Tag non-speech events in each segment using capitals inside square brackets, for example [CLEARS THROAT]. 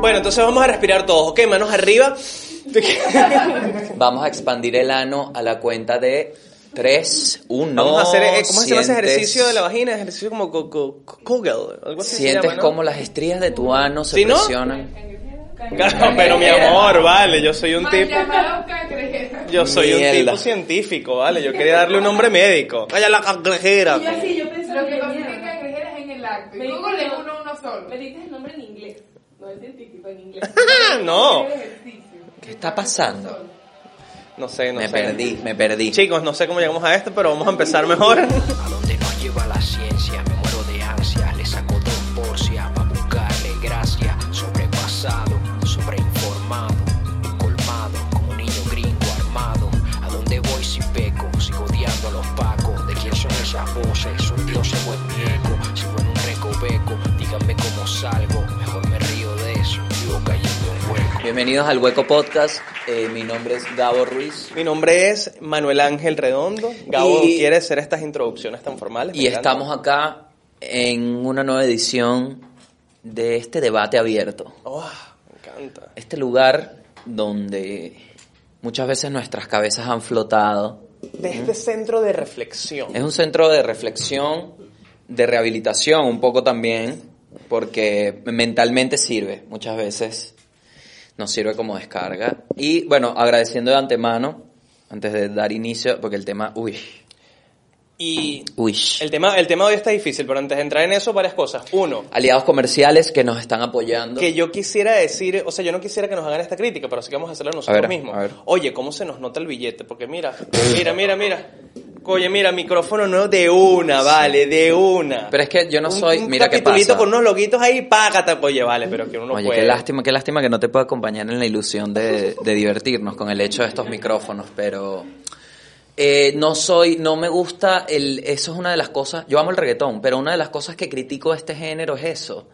Bueno, entonces vamos a respirar todos. Ok, manos arriba. [LAUGHS] Vamos a expandir el ano a la cuenta de 3, 1. Vamos a hacer, eh, ¿cómo se llama ese ejercicio de la vagina? Ejercicio como co- co- co- Kegel, algo así se Sientes llama, ¿no? como las estrías de tu ano se ¿Sí, no? presionan. Claro, pero mi amor, vale, yo soy un tipo... Yo soy un Mierda. tipo científico, ¿vale? Yo quería darle un nombre médico. Vaya la cangrejera. Y yo así, yo pensaba Lo que es cangrejera es en el acto. Me Y Google es dijo- uno uno solo. Me diste el nombre en inglés, no el científico en inglés. [LAUGHS] No. ¿Qué está pasando? No sé, no Me sé. perdí, me perdí. Chicos, no sé cómo llegamos a esto, pero vamos a empezar mejor. [LAUGHS] Bienvenidos al Hueco Podcast. Eh, mi nombre es Gabo Ruiz. Mi nombre es Manuel Ángel Redondo. Gabo Y- quiere hacer estas introducciones tan formales. Y estamos acá en una nueva edición de este debate abierto. Oh, me encanta. Este lugar donde muchas veces nuestras cabezas han flotado. De este centro de reflexión. Es un centro de reflexión, de rehabilitación un poco también, porque mentalmente sirve muchas veces. Nos sirve como descarga. Y bueno, agradeciendo de antemano, antes de dar inicio, porque el tema, uy, Y uy. el tema, el tema de hoy está difícil, pero antes de entrar en eso, varias cosas. Uno, Aliados comerciales que nos están apoyando. que yo quisiera decir, o sea, yo no quisiera que nos hagan esta crítica, pero sí que vamos a hacerla nosotros ver, mismos. a ver. Oye, ¿cómo se nos nota el billete? Porque mira, mira, mira, mira. Oye, mira, micrófono nuevo de una, vale, de una. Pero es que yo no Un- soy, un mira qué pasa. con unos loguitos ahí, págate, oye, vale, pero que uno no Oye, puede. qué lástima, qué lástima que no te pueda acompañar en la ilusión de, de divertirnos con el hecho de estos micrófonos, pero eh, no soy, no me gusta el, eso es una de las cosas, yo amo el reggaetón, pero una de las cosas que critico de este género es eso,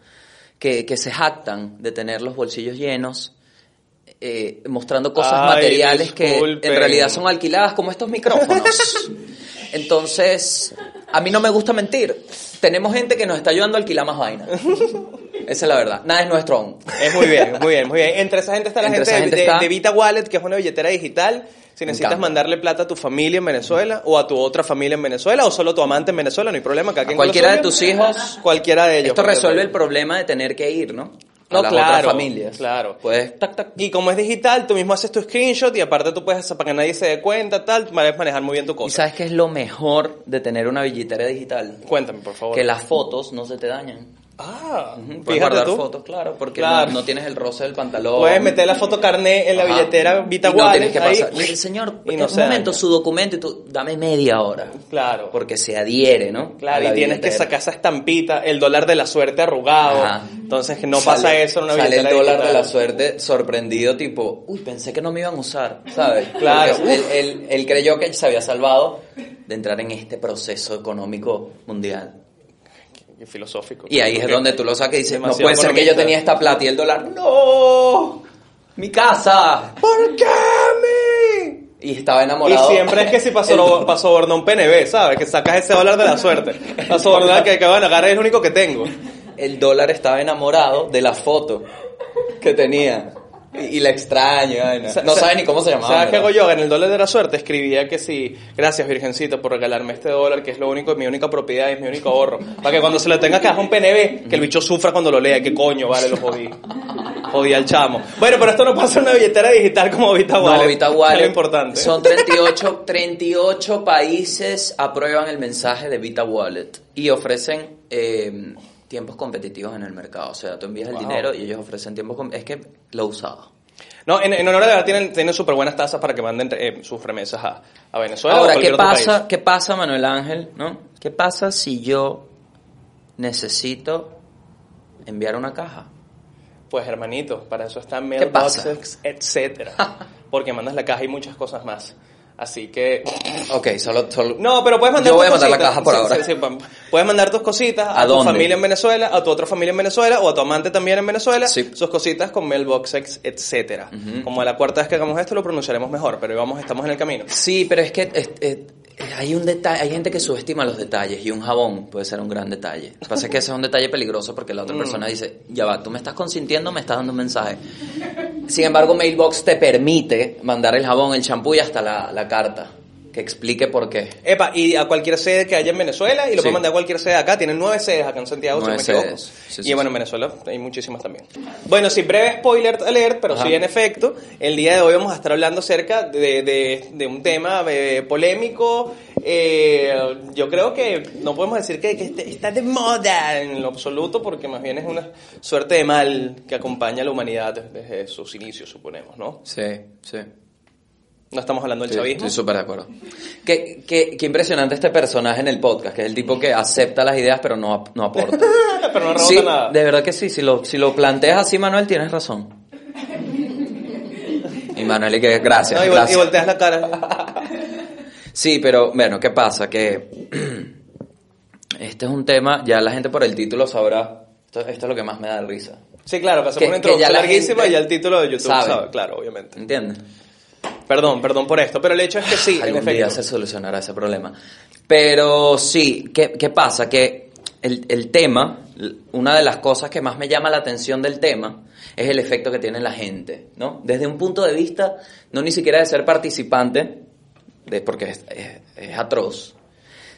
que, que se jactan de tener los bolsillos llenos, eh, mostrando cosas Ay, materiales que en realidad son alquiladas como estos micrófonos. [LAUGHS] Entonces, a mí no me gusta mentir. Tenemos gente que nos está ayudando a alquilar más vainas. Esa es la verdad. Nada es nuestro aún. Es muy bien, muy bien, muy bien. Entre esa gente está la gente, de, gente de- está- de Vita Wallet, que es una billetera digital. Si necesitas mandarle plata a tu familia en Venezuela o a tu otra familia en Venezuela o solo a tu amante en Venezuela, no hay problema. Cualquiera de tus hijos. Cualquiera de ellos. Esto resuelve el problema de tener que ir, ¿no? A No, las claro, otras familias. claro. Puedes, tac, tac. Y como es digital, tú mismo haces tu screenshot y aparte tú puedes hacer para que nadie se dé cuenta, tal, puedes manejar muy bien tu ¿Y cosa. sabes qué es lo mejor de tener una billetera digital? Cuéntame, por favor. Que las fotos no se te dañan. Ah, Puedes guardar tú. fotos, claro, porque Claro. No, no tienes el roce del pantalón. Puedes meter la foto carné en la Ajá. billetera Vita y no tienes que ahí. pasar. Mire, señor, Y en no un se momento daña. su documento y tú, dame media hora. Claro. Porque se adhiere, ¿no? Claro, y tienes que sacar esa estampita, el dólar de la suerte arrugado. Ajá. Entonces que no pasa eso en una Sale billetera el dólar digital. de la suerte sorprendido, tipo, uy, pensé que no me iban a usar, ¿sabes? [LAUGHS] Claro. Él, él- él creyó que se había salvado de entrar en este proceso económico mundial. Qué filosófico. Y ahí es donde tú lo sacas y dices, no puede ser que yo tenía esta plata y el dólar, ¡no! ¡Mi casa! ¿Por qué a mí? Y estaba Y enamorado. siempre es que si pasó, pasó sobornar un PNB, ¿sabes? Que sacas ese dólar de la suerte. La sobornar que, que van a agarrar es el único que tengo. el dólar estaba enamorado de la foto que tenía. Y, y la extraña. vaina. Sa- No sa- sabe ni cómo se llamaba. ¿Sabes qué hago yo? En el dólar de la suerte escribía que sí, gracias Virgencita por regalarme este dólar, que es lo único, mi única propiedad, es mi único ahorro. Para que cuando se lo tenga que hacer un PNB, que el bicho sufra cuando lo lea, que coño, vale, lo jodí. Jodí al chamo. Bueno, pero esto no pasa en una billetera digital como Vita Wallet. No, Vita que es Wallet. lo importante. Son 38, 38 países aprueban el mensaje de Vita Wallet y ofrecen eh, tiempos competitivos en el mercado. O sea, tú envías el dinero y ellos ofrecen tiempos Es que lo usado. No, en, en honor la verdad tienen, tienen súper buenas tasas para que manden eh, sus remesas a, a Venezuela Ahora, ¿qué pasa, país. ¿qué pasa, Manuel Ángel? ¿no? ¿Qué pasa si yo necesito enviar una caja? Pues hermanito, para eso están mailboxes, etcétera. [LAUGHS] Porque mandas la caja y muchas cosas más. Así que Ok, solo... solo No, pero puedes mandar Yo voy a mandar la caja por Sí, ahora. sí, sí, pa- puedes mandar tus cositas a, ¿A tu dónde? familia en Venezuela, a tu otra familia en Venezuela o a tu amante también en Venezuela. Sí. Sus cositas con mailboxes, etcétera. Como a la cuarta vez que hagamos esto lo pronunciaremos mejor, pero vamos, estamos en el camino. Sí, pero es que es- es- hay un detalle, hay gente que subestima los detalles y un jabón puede ser un gran detalle. Lo que pasa es que ese es un detalle peligroso porque la otra persona dice, ya va, tú me estás consintiendo, me estás dando un mensaje. Sin embargo, Mailbox te permite mandar el jabón, el champú y hasta la, la carta que explique por qué. Epa, y a cualquier sede que haya en Venezuela, y lo Sí. pueden mandar a cualquier sede acá. Tienen nueve sedes acá en Santiago, Nueve si me equivoco. Sí, y sí, bueno, en Venezuela hay muchísimas también. Bueno, sí, breve spoiler alert, pero Ajá. sí, en efecto, el día de hoy vamos a estar hablando acerca de, de- de un tema eh, polémico. eh, yo creo que no podemos decir que, que este- está de moda en lo absoluto, porque más bien es una suerte de mal que acompaña a la humanidad desde sus inicios, suponemos, ¿no? Sí, sí. No estamos hablando del chavismo. Estoy súper de acuerdo. Qué, qué, qué impresionante este personaje en el podcast, que es el tipo que acepta las ideas pero no, no aporta. [LAUGHS] pero no rebota Sí, nada. de verdad que sí. Si lo, si lo planteas así, Manuel, tienes razón. [LAUGHS] Y Manuel, y que gracias, No, y, vol- y gracias. volteas la cara. [LAUGHS] Sí, pero bueno, ¿qué pasa? Que [CLEARS THROAT] este es un tema, ya la gente por el título sabrá. Esto, esto es lo que más me da risa. Sí, claro, pasamos una introducción la larguísima y ya el título de YouTube sabe. sabe, claro, obviamente. ¿Entiendes? Perdón, perdón por esto, pero el hecho es que sí, en Algún día se solucionará ese problema. Pero sí, ¿qué, qué pasa? Que el, el tema, una de las cosas que más me llama la atención del tema es el efecto que tiene en la gente, ¿no? Desde un punto de vista, no ni siquiera de ser participante, de, porque es, es- es atroz,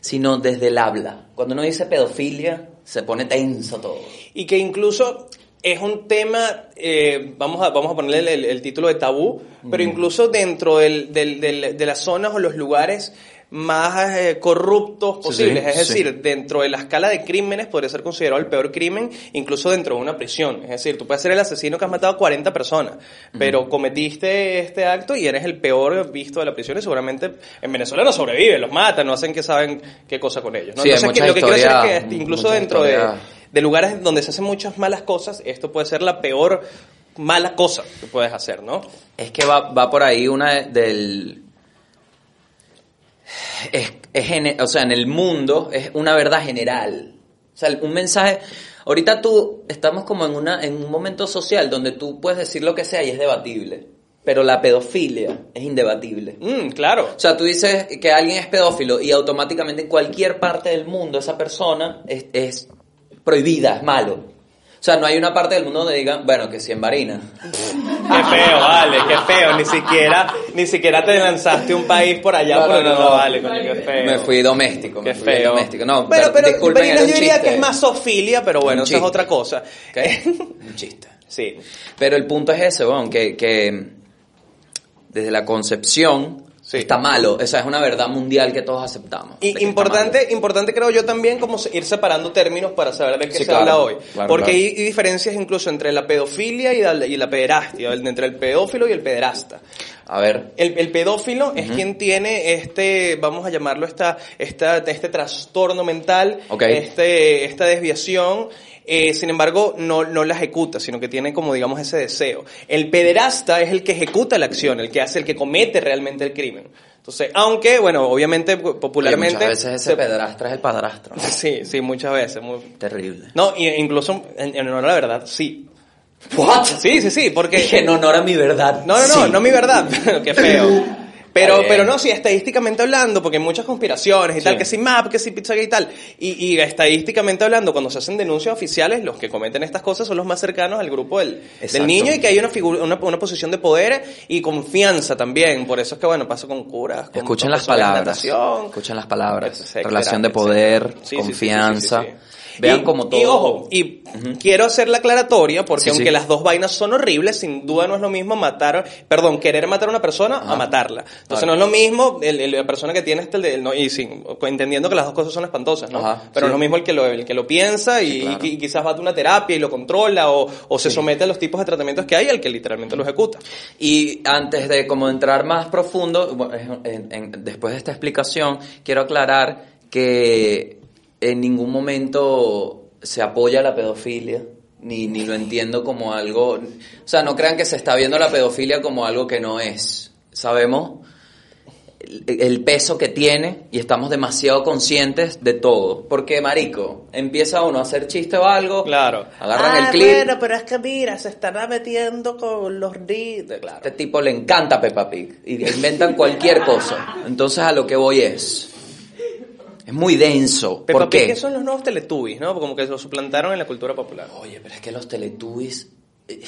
sino desde el habla. Cuando uno dice pedofilia, se pone tenso todo. Y que incluso es un tema, eh, vamos, a, vamos a ponerle el, el título de tabú, pero incluso dentro del, del- del- de las zonas o los lugares más eh, corruptos posibles, sí, es sí. decir, dentro de la escala de crímenes podría ser considerado el peor crimen, incluso dentro de una prisión. Es decir, tú puedes ser el asesino que has matado a 40 personas, pero cometiste este acto y eres el peor visto de la prisión y seguramente en Venezuela no sobreviven, los matan, no hacen que saben qué cosa con ellos. Entonces, que- lo que quiero decir es que incluso dentro historia- de lugares donde se hacen muchas malas cosas, esto puede ser la peor mala cosa que puedes hacer, ¿no? Es que va, va por ahí una de- del... Es, es o sea, en el mundo es una verdad general. O sea, un mensaje... Ahorita tú estamos como en, una, en un momento social donde tú puedes decir lo que sea y es debatible. Pero la pedofilia es indebatible. Mm, claro. O sea, tú dices que alguien es pedófilo y automáticamente en cualquier parte del mundo esa persona es, es prohibida, es malo. O sea, no hay una parte del mundo donde digan, bueno, que si en Barina. [LAUGHS] Qué feo, vale, qué feo. Ni siquiera, ni siquiera te lanzaste un país por allá, No, no, porque no, no, no. vale, coño, qué feo. Me fui doméstico, me Qué fui feo. doméstico. No, pero, per- pero, disculpen, yo diría chiste. que es más zoofilia, pero bueno, eso es otra cosa. [LAUGHS] un chiste. sí. Pero el punto es ese, bueno, que, que desde la concepción Sí. está malo. Esa es una verdad mundial que todos aceptamos. Y importante, importante creo yo también como se- ir separando términos para saber de qué Sí, se claro, habla hoy. claro, Porque claro. hay diferencias incluso entre la pedofilia y la, y la pederastia, entre el pedófilo y el pederasta. A ver, El, el pedófilo es quien tiene este, vamos a llamarlo esta, esta, este trastorno mental, Ok. este, esta desviación. eh, sin embargo, no, no la ejecuta, sino que tiene como, digamos, ese deseo. El pederasta es el que ejecuta la acción, el que hace, el que comete realmente el crimen. Entonces, aunque, bueno, obviamente, oye, popularmente... muchas veces ese se- pedrastra es el padrastro. ¿no? [LAUGHS] Sí, sí, muchas veces. muy- Terrible. No, y- incluso, en, en honor a la verdad, sí. ¿What? Sí, sí, sí, porque... Dije en honor a mi verdad. No, no, no, Sí. no mi verdad. [LAUGHS] Qué feo. [LAUGHS] Pero, pero no, sí, estadísticamente hablando, porque hay muchas conspiraciones y tal, Sí. que si MAP, que si Pizza y tal. Y, y estadísticamente hablando, cuando se hacen denuncias oficiales, los que cometen estas cosas son los más cercanos al grupo del, del niño y que hay una, figura, una, una posición de poder y confianza también. Por eso es que, bueno, pasa con curas. Con Escuchen las palabras. Escuchen las palabras. Relación de poder, Sí, confianza. sí. Vean Y- como todo. Y ojo, y quiero hacer la aclaratoria porque Sí, aunque sí. las dos vainas son horribles, sin duda no es lo mismo matar, perdón, querer matar a una persona a matarla. Entonces no es lo mismo el, el- la persona que tiene este, el no, y sí, entendiendo que las dos cosas son espantosas, ¿no? Ajá, Pero sí. no es lo mismo el que lo, el que lo piensa y, Sí, claro. y- y quizás va a una terapia y lo controla o, o se somete a los tipos de tratamientos que hay al que literalmente lo ejecuta. Y antes de como entrar más profundo, en- en- después de esta explicación, quiero aclarar que en ningún momento se apoya la pedofilia, ni, ni lo entiendo como algo... O sea, no crean que se está viendo la pedofilia como algo que no es. Sabemos el peso que tiene y estamos demasiado conscientes de todo. Porque, marico, empieza uno a hacer chiste o algo, Claro. agarran Ah, el clip, Bueno, pero es que mira, se están metiendo con los niños. Claro. este tipo le encanta Peppa Pig y inventan cualquier cosa. Entonces a lo que voy es, es muy denso. Peppa ¿Por qué? son los nuevos Teletubbies, ¿no? Como que lo suplantaron en la cultura popular. Oye, pero es que los Teletubbies... eh,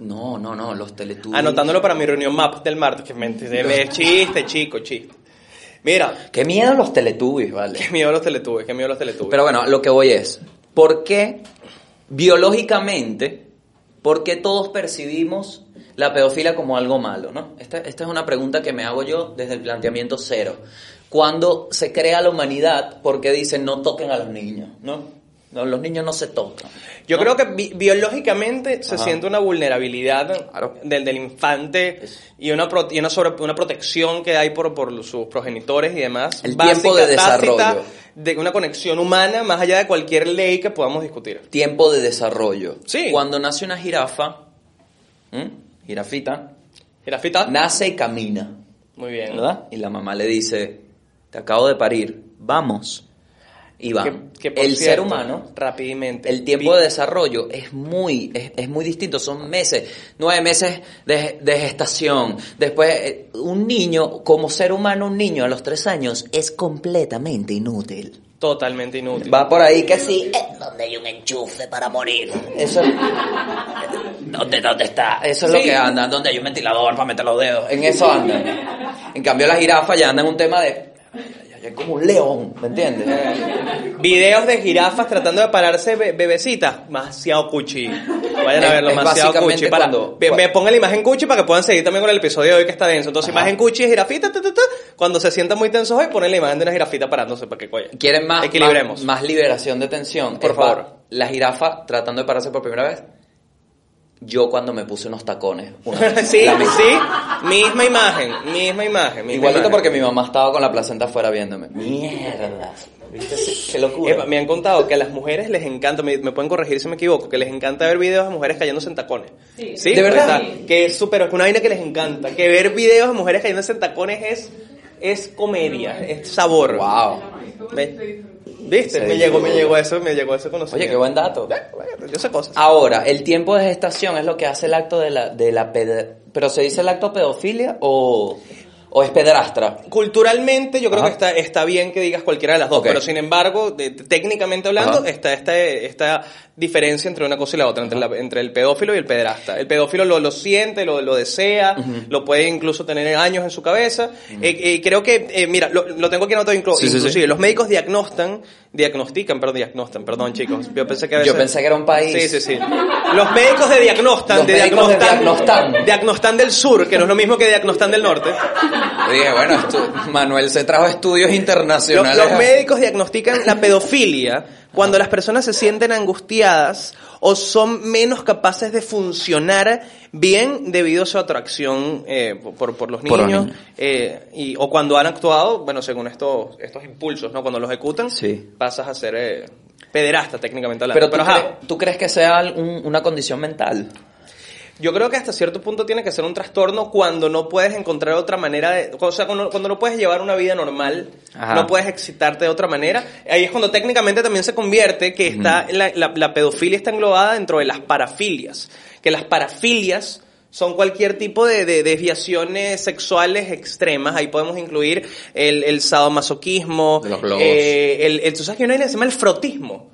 No, no, no, los Teletubbies... Anotándolo para mi reunión map del martes, que mente, es chiste, chico, chiste. Mira, Qué miedo los Teletubbies, vale. qué miedo los Teletubbies, qué miedo los Teletubbies. Pero bueno, lo que voy es, ¿por qué biológicamente, por qué todos percibimos la pedofilia como algo malo? ¿no? Esta, esta es una pregunta que me hago yo desde el planteamiento cero. Cuando se crea la humanidad, ¿por qué dicen no toquen a los niños? ¿no? No, los niños no se tocan. Yo ¿no? creo que bi- biológicamente se siente una vulnerabilidad Claro. del, del infante y una, pro- y una, sobre- una protección que hay por, por sus progenitores y demás. El tiempo de desarrollo. tácita, de una conexión humana más allá de cualquier ley que podamos discutir. Tiempo de desarrollo. Sí. Cuando nace una jirafa, ¿m? jirafita, Girafita. nace y camina. Muy bien. ¿verdad? Y la mamá le dice, te acabo de parir, vamos. Y va. Que- que, el ser humano, rapidamente. el tiempo de desarrollo es muy, es, es muy distinto, son meses, nueve meses de, de gestación. Después, eh, un niño, como ser humano, un niño a los tres años es completamente inútil. Totalmente inútil. Va por ahí que sí, eh, donde hay un enchufe para morir. Eso ¿Dónde, dónde está? Eso es lo que anda, donde hay un ventilador para meter los dedos. En eso anda. En cambio la jirafa ya anda en un tema de es como un león, ¿me entiendes? [LAUGHS] Videos de jirafas tratando de pararse be- bebecitas. Demasiado cuchi. Vayan a verlo, demasiado cuchi. Para, cuando- me, me pongan la imagen cuchi para que puedan seguir también con el episodio de hoy que está denso. Entonces, Ajá. imagen cuchi, jirafita, ta, ta, ta. cuando se sientan muy tensos hoy, ponen la imagen de una jirafita parándose para que coye. ¿Quieren más, Equilibremos. más, más liberación de tensión? Por Es favor. La jirafa tratando de pararse por primera vez. Yo cuando me puse unos tacones. una- [LAUGHS] sí, la misma- sí. Misma imagen, misma imagen. misma Igualito imagen. porque mi mamá estaba con la placenta afuera viéndome. Mierda. ¿Viste? Qué locura. Epa, me han contado que a las mujeres les encanta, me, me pueden corregir si me equivoco, que les encanta ver videos de mujeres cayéndose en tacones. Sí. ¿De verdad? Que es súper, es una vaina que les encanta. Que ver videos de mujeres cayéndose en tacones es, es comedia, es sabor. Wow. ¿Viste? Me llegó, me llegó eso, me llegó ese conocimiento. Oye, qué buen dato. Yo sé cosas. Ahora, el tiempo de gestación es lo que hace el acto de la, de la ped- ¿Pero se dice el acto pedofilia o, o es pederastra? Culturalmente yo creo Ajá. que está, está bien que digas cualquiera de las dos, pero sin embargo, de- técnicamente hablando, Ajá. está esta, esta diferencia entre una cosa y la otra, entre, la- entre el pedófilo y el pederasta. El pedófilo lo, lo siente, lo, lo desea, lo puede incluso tener años en su cabeza. Eh, eh, creo que, eh, mira, lo, lo tengo aquí anotado inclu- Sí, sí, sí. los médicos diagnostan, diagnostican, perdón, diagnostan, perdón chicos, yo pensé que a veces... Yo pensé que era un país. Sí, sí, sí. Los médicos de diagnostan, Los de médicos de diagnostan, Diagnostan. del sur, que no es lo mismo que diagnostan del norte. Yo dije, bueno, Manuel se trajo estudios Los, internacionales. los médicos diagnostican la pedofilia cuando las personas se sienten angustiadas o son menos capaces de funcionar bien debido a su atracción eh, por, por los Por los niños, eh, y, o cuando han actuado, bueno, según estos, estos impulsos, ¿no? Cuando los ejecutan, Sí. pasas a ser eh, pederasta técnicamente hablando. Pero, ¿tú, ajá, crees, ¿tú crees que sea un- una condición mental? Yo creo que hasta cierto punto tiene que ser un trastorno cuando no puedes encontrar otra manera de... O sea, cuando, cuando no puedes llevar una vida normal, Ajá. no puedes excitarte de otra manera. Ahí es cuando técnicamente también se convierte que está la, la- la pedofilia está englobada dentro de las parafilias. Que las parafilias son cualquier tipo de, de desviaciones sexuales extremas. Ahí podemos incluir el, el sadomasoquismo. Los globos. eh, el, el, tú sabes que hay una se llama el frotismo.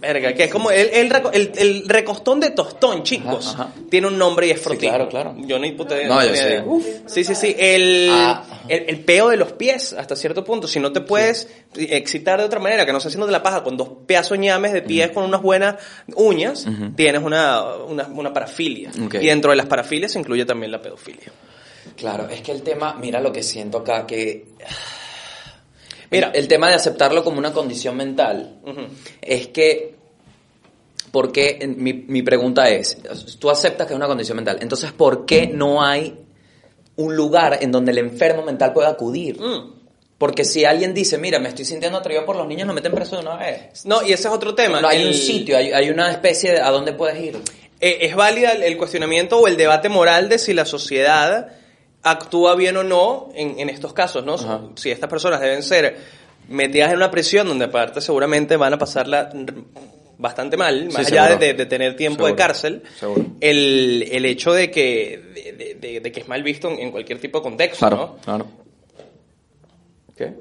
Verga, que es como el, el, reco- el- el recostón de tostón, chicos. Ajá, ajá. Tiene un nombre y es frotismo. claro, claro. Yo ni puta idea. No, yo ni sé. idea. Sí, sí, sí. El, Ah, el, el peo de los pies, hasta cierto punto. Si no te puedes excitar de otra manera, que no sea haciéndote la paja con dos pedazos ñames de pies con unas buenas uñas, tienes una, una, una parafilia. Ok. Y dentro de las parafilias se incluye también la pedofilia. Claro, es que el tema, mira lo que siento acá, que... Mira. el, tema de aceptarlo como una condición mental Ujú. es que, porque mi, mi pregunta es, tú aceptas que es una condición mental, entonces ¿por qué no hay un lugar en donde el enfermo mental pueda acudir? Mm. Porque si alguien dice, mira, me estoy sintiendo atraído por los niños, lo meten preso de una vez. No, y ese es otro tema. No hay El- un sitio, hay, hay una especie de a dónde puedes ir. Eh, es válida el, el cuestionamiento o el debate moral de si la sociedad actúa bien o no en, en estos casos, ¿no? Ajá. Si estas personas deben ser metidas en una prisión donde aparte seguramente van a pasarla bastante mal, más Sí, allá de, de tener tiempo de cárcel, el, el hecho de que, de, que es mal visto en, cualquier tipo de contexto, Claro, ¿no? claro. ¿Qué?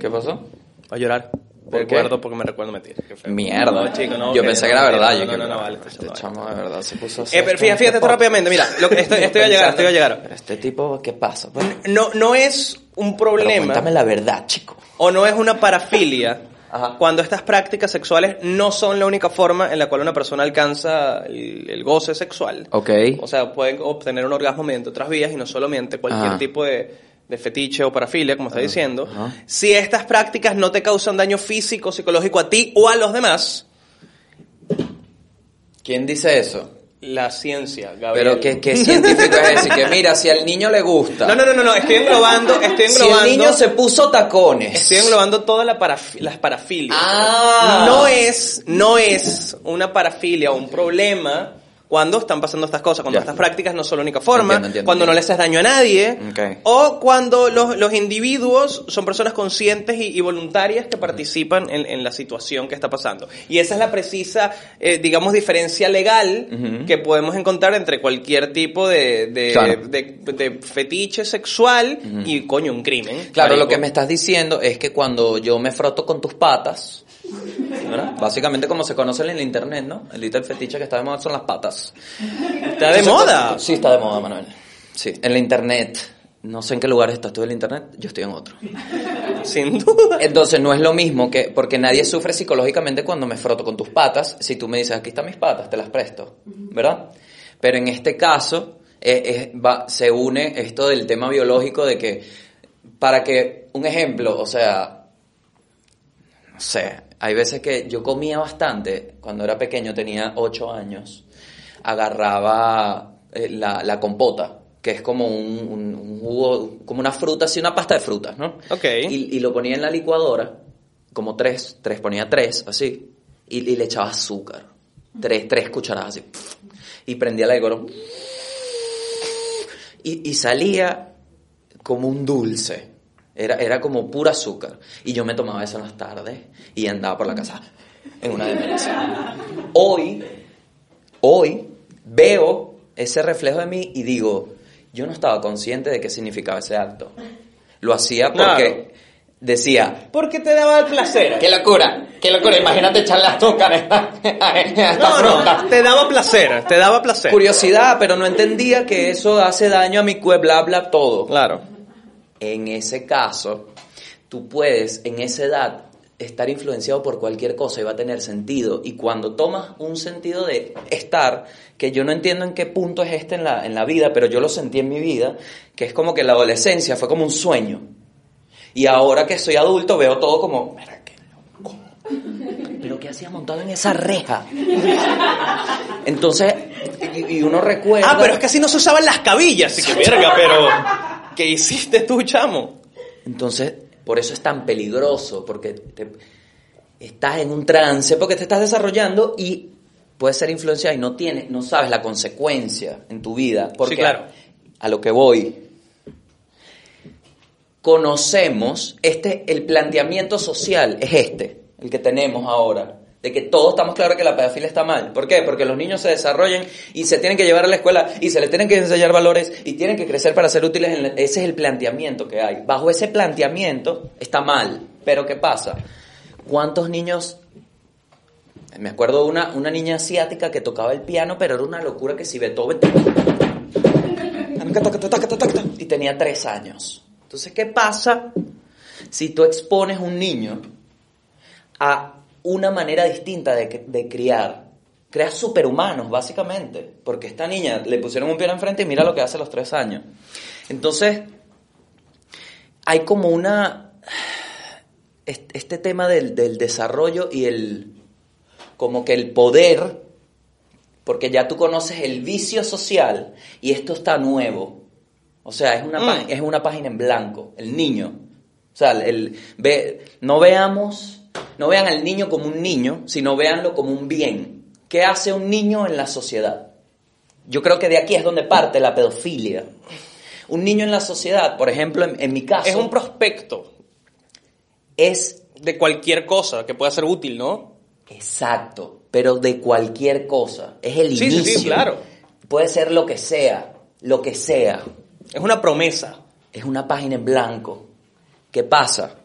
¿Qué pasó? A llorar. ¿Por recuerdo qué? porque me recuerdo mentir. Mierda. No, chico, no, Yo pensé que era verdad. no, yo no, no, vale, está este chamo, de verdad se puso Eh, pero fíjate, fíjate este esto rápidamente, mira, lo que- esto, esto iba a llegar, esto iba a llegar. Pero Este tipo, ¿qué pasa? pues? No, no es un Pero problema cuéntame la verdad, chico. o no es una parafilia [LAUGHS] Ajá. cuando estas prácticas sexuales no son la única forma en la cual una persona alcanza el, el goce sexual. Ok. O sea, pueden obtener un orgasmo mediante otras vías y no solo mediante cualquier Ajá. tipo de, de fetiche o parafilia, como está diciendo. Si estas prácticas no te causan daño físico, psicológico a ti o a los demás, ¿Quién dice eso? la ciencia, Gabriel. Pero ¿qué, qué científico es ese? Que mira, si al niño le gusta. No, no, no, no, no, estoy englobando, estoy Si englobando... el niño se puso tacones. Estoy englobando todas la paraf- las parafilias. Ah. No es, no es una parafilia o un problema cuando están pasando estas cosas, cuando Ya. estas prácticas no son la única forma, Entiendo, entiendo, cuando no le entiendo. haces daño a nadie, Ok. o cuando los, los individuos son personas conscientes y, y voluntarias que participan en, en la situación que está pasando. Y esa es la precisa, eh, digamos, diferencia legal Ujú. que podemos encontrar entre cualquier tipo de, de, Claro. de- de fetiche sexual y, coño, un crimen. Claro, lo marico. que me estás diciendo es que cuando yo me froto con tus patas, ¿verdad? Básicamente como se conoce en el internet, ¿no? El little fetiche que está de moda son las patas. Está de moda. Sí, está de moda, Manuel. Sí, en la internet. No sé en qué lugar estás tú en la internet, yo estoy en otro. [LAUGHS] Sin duda. Entonces no es lo mismo que, porque nadie sufre psicológicamente cuando me froto con tus patas, si tú me dices, aquí están mis patas, te las presto, ¿verdad? Pero en este caso, eh, eh, va- se une esto del tema biológico de que, para que, un ejemplo, o sea, no sé, hay veces que yo comía bastante, cuando era pequeño, tenía 8 años, agarraba eh, la, la compota, que es como un, un- un jugo, como una fruta, así una pasta de frutas, ¿no? Ok. Y, y lo ponía en la licuadora, como tres, tres, ponía tres, así, y, y le echaba azúcar, tres, tres cucharadas así, y prendía la licuadora, y, y salía como un dulce. Era, era como pura azúcar. Y yo me tomaba eso en las tardes y andaba por la casa en una demencia. Hoy, hoy veo ese reflejo de mí y digo, yo no estaba consciente de qué significaba ese acto. Lo hacía porque decía, Porque te daba el placer. qué locura, qué locura, imagínate echarle azúcar a esta, a esta No, no, te daba placer, te daba placer. Curiosidad, pero no entendía que eso hace daño a mi cuerpo, bla, bla, todo. Claro. En ese caso, tú puedes en esa edad estar influenciado por cualquier cosa y va a tener sentido. Y cuando tomas un sentido de estar, que yo no entiendo en qué punto es este en la, en la vida, pero yo lo sentí en mi vida, que es como que la adolescencia fue como un sueño. Y ahora que soy adulto veo todo como, mira qué loco. Pero ¿qué hacía montado en esa reja? Entonces, y, y uno recuerda... Ah, pero es que así no se usaban las cabillas, así que verga, pero ¿qué hiciste tú, chamo? Entonces, por eso es tan peligroso, porque te- estás en un trance, porque te estás desarrollando y puedes ser influenciado y no tienes, no sabes la consecuencia en tu vida. Porque Sí, claro. a, a lo que voy, conocemos, este, el planteamiento social es este, el que tenemos ahora. De que todos estamos claros que la pedofilia está mal. ¿Por qué? Porque los niños se desarrollan y se tienen que llevar a la escuela y se les tienen que enseñar valores y tienen que crecer para ser útiles. En la- Ese es el planteamiento que hay. Bajo ese planteamiento está mal. Pero ¿qué pasa? ¿Cuántos niños... Me acuerdo una, una niña asiática que tocaba el piano, pero era una locura que si Beethoven... Y tenía tres años. Entonces, ¿qué pasa si tú expones un niño a una manera distinta de, de criar? Creas superhumanos, básicamente. Porque esta niña le pusieron un piano enfrente y mira lo que hace a los tres años. Entonces, hay como una... est- Este tema del, del desarrollo y el... Como que el poder porque ya tú conoces el vicio social y esto está nuevo. O sea, es una, Mm. es una página en blanco, el niño. O sea, el, ve, no veamos, no vean al niño como un niño, sino véanlo como un bien. ¿Qué hace un niño en la sociedad? Yo creo que de aquí es donde parte la pedofilia. Un niño en la sociedad, por ejemplo, en, en mi caso, Es un prospecto es de cualquier cosa que pueda ser útil, ¿no? exacto, pero de cualquier cosa. Es el Sí, sí, inicio. sí, claro. Puede ser lo que sea, lo que sea. Es una promesa. Es una página en blanco. ¿Qué pasa?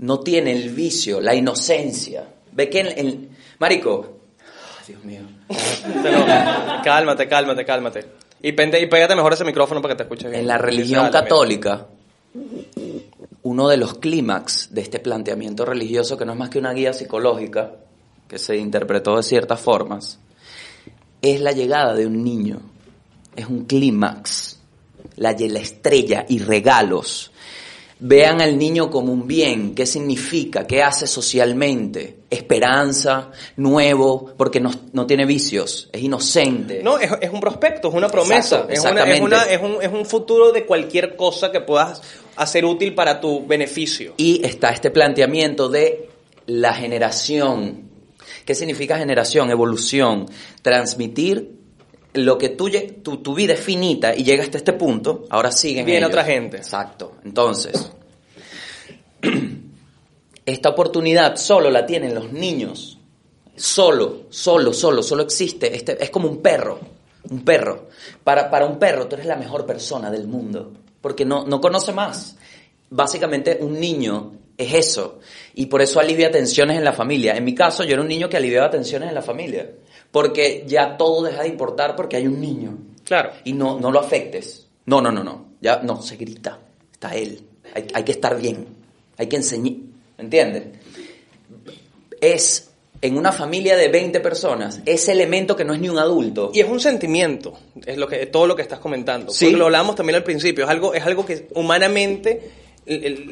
No tiene el vicio, la inocencia. Ve que en, en- Marico, Dios mío. [LAUGHS] Cálmate, cálmate, cálmate. Y, pente- y pégate mejor ese micrófono para que te escuches bien. En la religión Dale, mira. católica, uno de los clímax de este planteamiento religioso, que no es más que una guía psicológica, que se interpretó de ciertas formas, es la llegada de un niño. Es un clímax. La, la estrella y regalos. Vean al niño como un bien, qué significa, qué hace socialmente, esperanza, nuevo, porque no, no tiene vicios, es inocente. No, es, es un prospecto, es una promesa. Exacto, es, una- es, exactamente. una- es un, es un futuro de cualquier cosa que puedas hacer útil para tu beneficio. Y está este planteamiento de la generación. ¿Qué significa generación? Evolución. Transmitir lo que tú, tu, tu vida es finita y llega hasta este punto, ahora siguen Viene otra gente. Exacto. Entonces, [CLEARS THROAT] esta oportunidad solo la tienen los niños. Solo, solo, solo, solo existe. Este, es como un perro. Un perro. Para, para un perro, tú eres la mejor persona del mundo. Porque no, no conoce más. Básicamente, un niño es eso. Y por eso alivia tensiones en la familia. En mi caso, yo era un niño que aliviaba tensiones en la familia. Porque ya todo deja de importar porque hay un niño. Claro. Y no, no lo afectes. No, no, no, no. Ya no, se grita. Está él. Hay, hay que estar bien. Hay que enseñar. ¿Me entiendes? Es en una familia de 20 personas, ese elemento que no es ni un adulto. Y es un sentimiento, es lo que todo lo que estás comentando. Sí. Porque lo hablamos también al principio, es algo, es algo que humanamente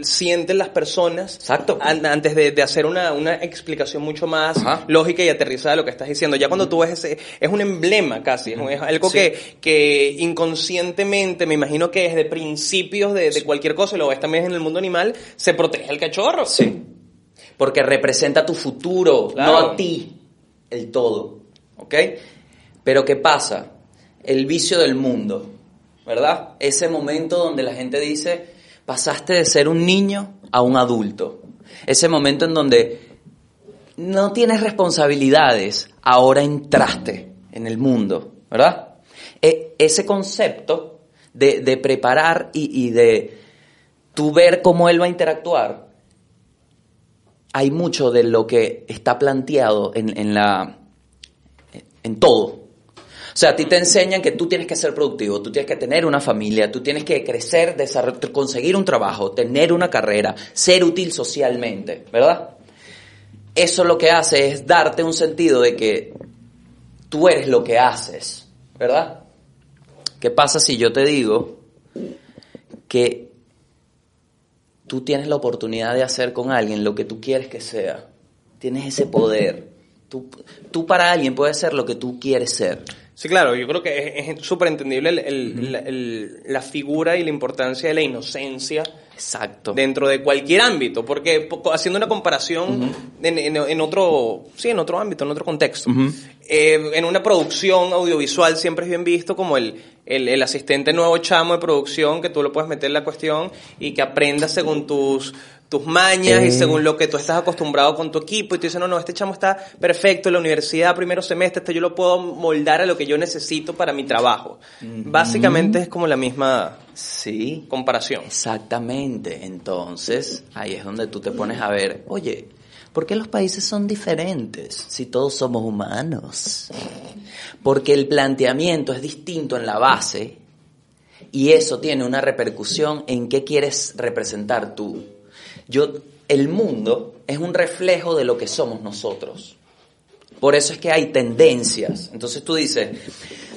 sienten las personas Exacto. an- antes de, de hacer una, una explicación mucho más Ajá. lógica y aterrizada de lo que estás diciendo. Ya cuando tú ves ese, es un emblema casi, es, algo Sí. que, que inconscientemente, me imagino que desde principios de, de cualquier cosa, y lo ves también en el mundo animal, se protege el cachorro. Sí. Porque representa tu futuro, Claro. no a ti, el todo. ¿Ok? Pero ¿qué pasa? El vicio del mundo, ¿verdad? Ese momento donde la gente dice, pasaste de ser un niño a un adulto. Ese momento en donde no tienes responsabilidades, ahora entraste en el mundo, ¿verdad? E- ese concepto de, preparar y, de tú ver cómo él va a interactuar, hay mucho de lo que está planteado en, en la en todo. O sea, a ti te enseñan que tú tienes que ser productivo, tú tienes que tener una familia, tú tienes que crecer, conseguir un trabajo, tener una carrera, ser útil socialmente, ¿verdad? Eso lo que hace es darte un sentido de que tú eres lo que haces, ¿verdad? ¿Qué pasa si yo te digo que tú tienes la oportunidad de hacer con alguien lo que tú quieres que sea? Tienes ese poder. Tú, tú para alguien puedes ser lo que tú quieres ser. Sí, claro, yo creo que es súper entendible el- el- la- el- la figura y la importancia de la inocencia Exacto. dentro de cualquier ámbito, porque po- haciendo una comparación en, en- en otro, sí, en otro ámbito, en otro contexto, eh, en una producción audiovisual siempre es bien visto como el, el, el asistente nuevo chamo de producción que tú lo puedes meter en la cuestión y que aprenda según tus tus mañas y Eh. según lo que tú estás acostumbrado con tu equipo y tú dices, no, no, este chamo está perfecto en la universidad, primero semestre, este yo lo puedo moldar a lo que yo necesito para mi trabajo. Básicamente es como la misma Sí. comparación. Exactamente. Entonces, ahí es donde tú te pones a ver, oye, ¿por qué los países son diferentes si todos somos humanos? Porque el planteamiento es distinto en la base y eso tiene una repercusión en qué quieres representar tú. Yo, el mundo es un reflejo de lo que somos nosotros. Por eso es que hay tendencias. Entonces tú dices,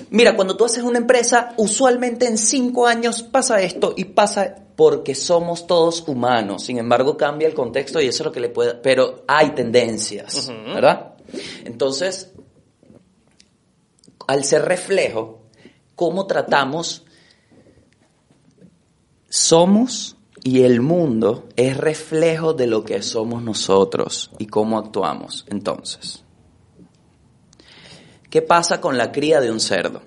mira, cuando tú haces una empresa, usualmente en cinco años pasa esto y pasa porque somos todos humanos. Sin embargo, cambia el contexto y eso es lo que le puede... Pero hay tendencias, ¿verdad? Entonces, al ser reflejo, ¿cómo tratamos? Somos y el mundo es reflejo de lo que somos nosotros y cómo actuamos. Entonces, ¿qué pasa con la cría de un cerdo?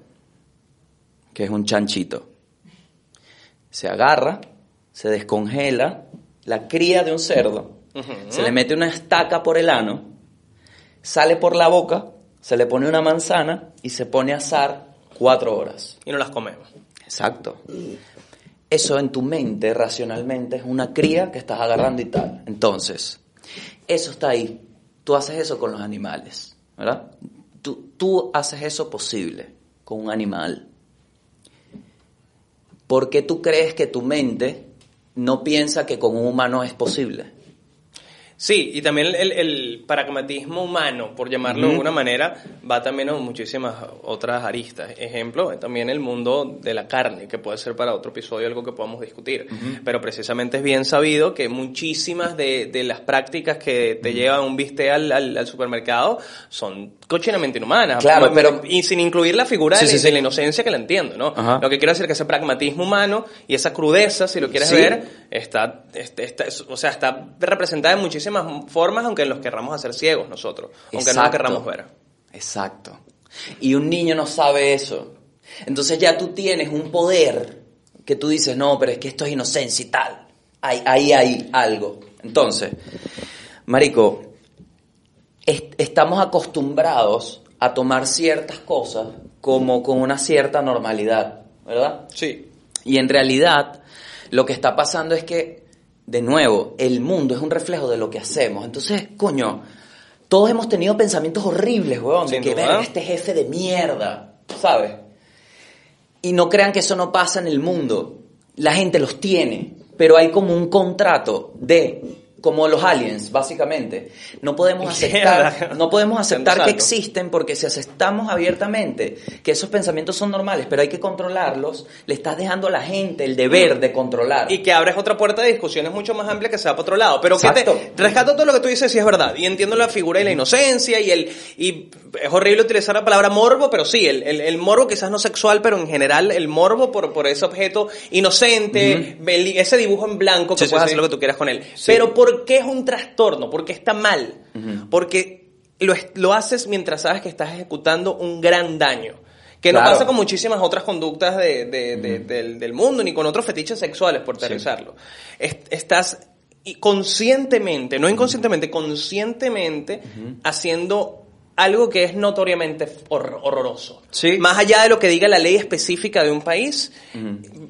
Que es un chanchito. Se agarra, se descongela la cría de un cerdo, se le mete una estaca por el ano, sale por la boca, se le pone una manzana y se pone a asar cuatro horas. Y no las comemos. Exacto. Eso en tu mente, racionalmente, es una cría que estás agarrando y tal. Entonces, eso está ahí. Tú haces eso con los animales, ¿verdad? Tú, tú haces eso posible con un animal. ¿Por qué tú crees que tu mente no piensa que con un humano es posible? Sí, y también el, el- el pragmatismo humano, por llamarlo de alguna manera, va también a muchísimas otras aristas. Ejemplo, también el mundo de la carne, que puede ser para otro episodio algo que podamos discutir. Pero precisamente es bien sabido que muchísimas de, de las prácticas que te llevan un bistec al, al- al supermercado son cochinamente inhumanas. Claro, pero- Y sin incluir la figura Sí, de, sí, la- sí. de la inocencia que la entiendo, ¿no? Ajá. Lo que quiero decir es que ese pragmatismo humano y esa crudeza, si lo quieres ver, está, está- es- o sea, está representada en muchísimas formas, aunque los querramos hacer ciegos nosotros, aunque no lo querramos ver. Exacto. Y un niño no sabe eso. Entonces ya tú tienes un poder que tú dices, no, pero es que esto es inocencia y tal. Ahí, ahí hay algo. Entonces, Marico, est- estamos acostumbrados a tomar ciertas cosas como con una cierta normalidad, ¿verdad? Sí. Y en realidad, lo que está pasando es que, de nuevo, el mundo es un reflejo de lo que hacemos. Entonces, coño, todos hemos tenido pensamientos horribles, weón, de que, verga, este jefe de mierda, ¿sabes? Y no crean que eso no pasa en el mundo. La gente los tiene, pero hay como un contrato de como los aliens, básicamente. No podemos aceptar, no podemos aceptar que existen porque si aceptamos abiertamente que esos pensamientos son normales, pero hay que controlarlos, le estás dejando a la gente el deber de controlar. Y que abres otra puerta de discusiones mucho más amplia que se va para otro lado. Pero que te, rescato todo lo que tú dices, sí es verdad. Y entiendo la figura y la inocencia y el, y es horrible utilizar la palabra morbo, pero sí, el, el, el morbo quizás no sexual, pero en general el morbo por, por ese objeto inocente, ese dibujo en blanco que sí, puedes sí. hacer lo que tú quieras con él. Pero ¿por qué es un trastorno? ¿Por qué está mal? Porque lo, lo haces mientras sabes que estás ejecutando un gran daño. Que no Claro. pasa con muchísimas otras conductas de- de- de- del, del mundo, ni con otros fetiches sexuales, por aterrizarlo. Es- estás y conscientemente, no inconscientemente, conscientemente haciendo algo que es notoriamente hor- horroroso. Sí. Más allá de lo que diga la ley específica de un país,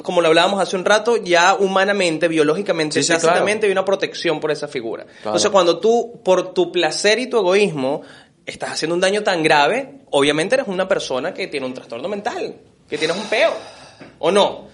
como lo hablábamos hace un rato, ya humanamente, biológicamente, Sí, hay una protección por esa figura. Entonces, cuando tú, por tu placer y tu egoísmo, estás haciendo un daño tan grave, obviamente eres una persona que tiene un trastorno mental, que tienes un peo, ¿o no?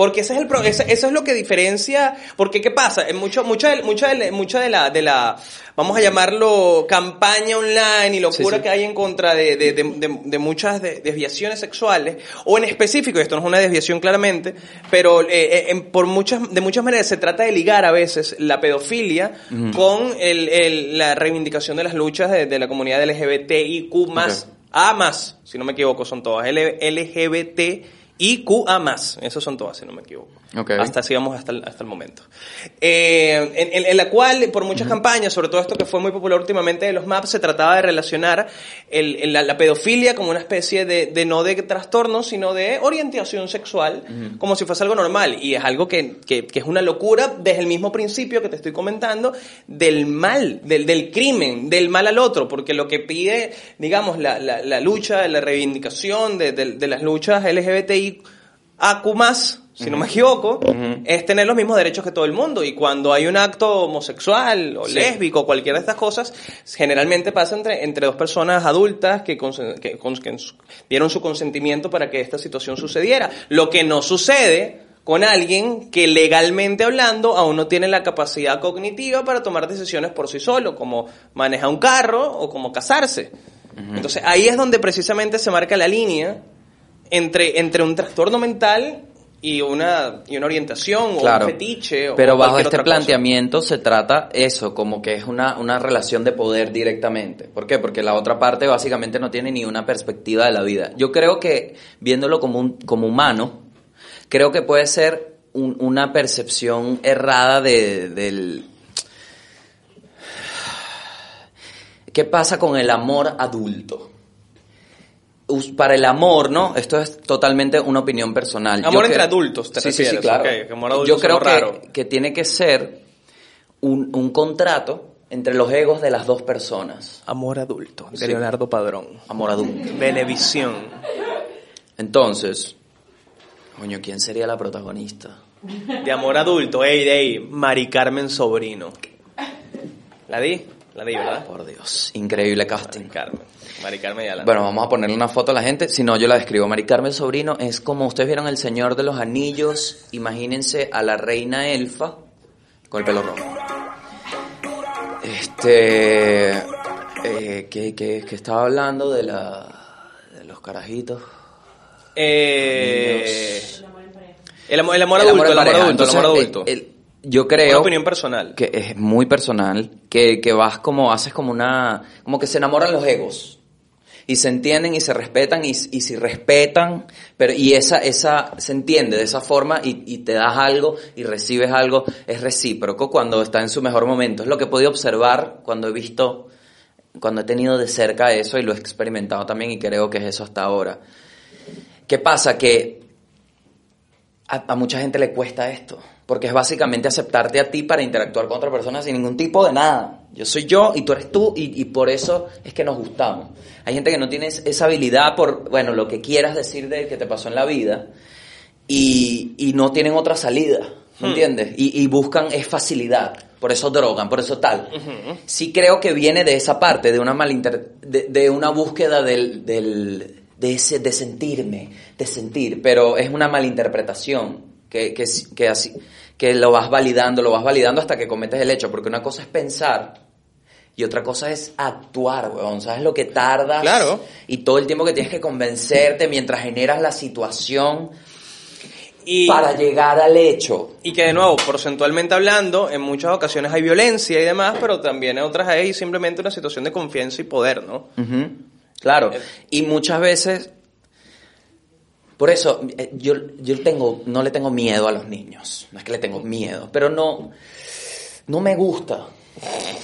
Porque ese es el pro- ese- eso es lo que diferencia, porque qué pasa, en mucho mucha de, mucha de, la- mucha de la de la vamos a llamarlo campaña online y locura Sí, sí. que hay en contra de, de, de, de- muchas de- desviaciones sexuales o en específico, esto no es una desviación claramente, pero eh, eh, en- por muchas de muchas maneras se trata de ligar a veces la pedofilia con el, el- la reivindicación de las luchas de, de la comunidad LGBTIQ más Ok. A más, si no me equivoco, son todas L- LGBTIQA más, esos son todas, si no me equivoco. Ok. Hasta así vamos hasta el, hasta el momento. Eh, en, en- en la cual, por muchas campañas, sobre todo esto que fue muy popular últimamente de los MAPS, se trataba de relacionar el- el- la, la pedofilia como una especie de, de no de trastorno, sino de orientación sexual, como si fuese algo normal. Y es algo que, que- que es una locura desde el mismo principio que te estoy comentando, del mal, del, del crimen, del mal al otro, porque lo que pide, digamos, la, la, la lucha, la reivindicación de, de- de las luchas LGBTI AQ más, si no me equivoco, es tener los mismos derechos que todo el mundo. Y cuando hay un acto homosexual o lésbico, cualquiera de estas cosas, generalmente pasa entre, entre dos personas adultas que, que que dieron su consentimiento para que esta situación sucediera. Lo que no sucede con alguien que legalmente hablando aún no tiene la capacidad cognitiva para tomar decisiones por sí solo, como manejar un carro o como casarse. Entonces ahí es donde precisamente se marca la línea entre, entre un trastorno mental y una, y una orientación o un fetiche. o Pero bajo este cosa. planteamiento se trata eso, como que es una, una relación de poder directamente. ¿Por qué? Porque la otra parte básicamente no tiene ni una perspectiva de la vida. Yo creo que, viéndolo como, un, como humano, creo que puede ser un- una percepción errada de, del... ¿Qué pasa con el amor adulto? Para el amor, ¿no? Esto es totalmente una opinión personal. Amor Yo entre que- adultos, te sí, sí, sí, refieres, claro. ok, que amor adulto Yo creo suena raro. que, que tiene que ser un, un contrato entre los egos de las dos personas. Amor adulto, de Sí. Leonardo Padrón. Amor adulto. Benevisión. Entonces, coño, ¿quién sería la protagonista? De amor adulto, ey, ey, Mari Carmen Sobrino. ¿La di? La di, ¿verdad? Por Dios, increíble casting. Mari Carmen. Mari Carmen ya la Bueno, vamos a ponerle una foto a la gente. Si no, yo la describo. Mari Carmen Sobrino es como ustedes vieron El Señor de los Anillos. Imagínense a la reina elfa con el pelo rojo. Este. Eh, ¿qué, qué, qué estaba hablando de, la, de los carajitos? Eh, el amor, el amor adulto, el amor adulto, el amor adulto. Yo Una creo opinión personal. que es muy personal, que, que vas como, haces como una, como que se enamoran los egos. Y se entienden y se respetan y, y si respetan, pero y esa, esa, se entiende de esa forma y, y te das algo y recibes algo, es recíproco cuando está en su mejor momento. Es lo que he podido observar cuando he visto, cuando he tenido de cerca eso y lo he experimentado también y creo que es eso hasta ahora. ¿Qué pasa? Que a, a mucha gente le cuesta esto, porque es básicamente aceptarte a ti para interactuar con otra persona sin ningún tipo de nada. Yo soy yo y tú eres tú y, y por eso es que nos gustamos. Hay gente que no tiene es- esa habilidad por, bueno, lo que quieras decir de que te pasó en la vida y, y no tienen otra salida, ¿me entiendes? Y, y buscan es facilidad, por eso drogan, por eso tal. Sí creo que viene de esa parte, de una malinter de, de una búsqueda del, del- de, ese, de sentirme, de sentir, pero es una malinterpretación que, que, que, así, que lo vas validando, lo vas validando hasta que cometes el hecho, porque una cosa es pensar y otra cosa es actuar, weón. ¿Sabes lo que tardas? Claro. Y todo el tiempo que tienes que convencerte mientras generas la situación Y, para llegar al hecho. y que de nuevo, porcentualmente hablando, en muchas ocasiones hay violencia y demás, pero también en otras hay simplemente una situación de confianza y poder, ¿no? Claro. Y muchas veces, por eso, eh, yo, yo tengo, no le tengo miedo a los niños. No es que le tengo miedo, pero no, no me gusta.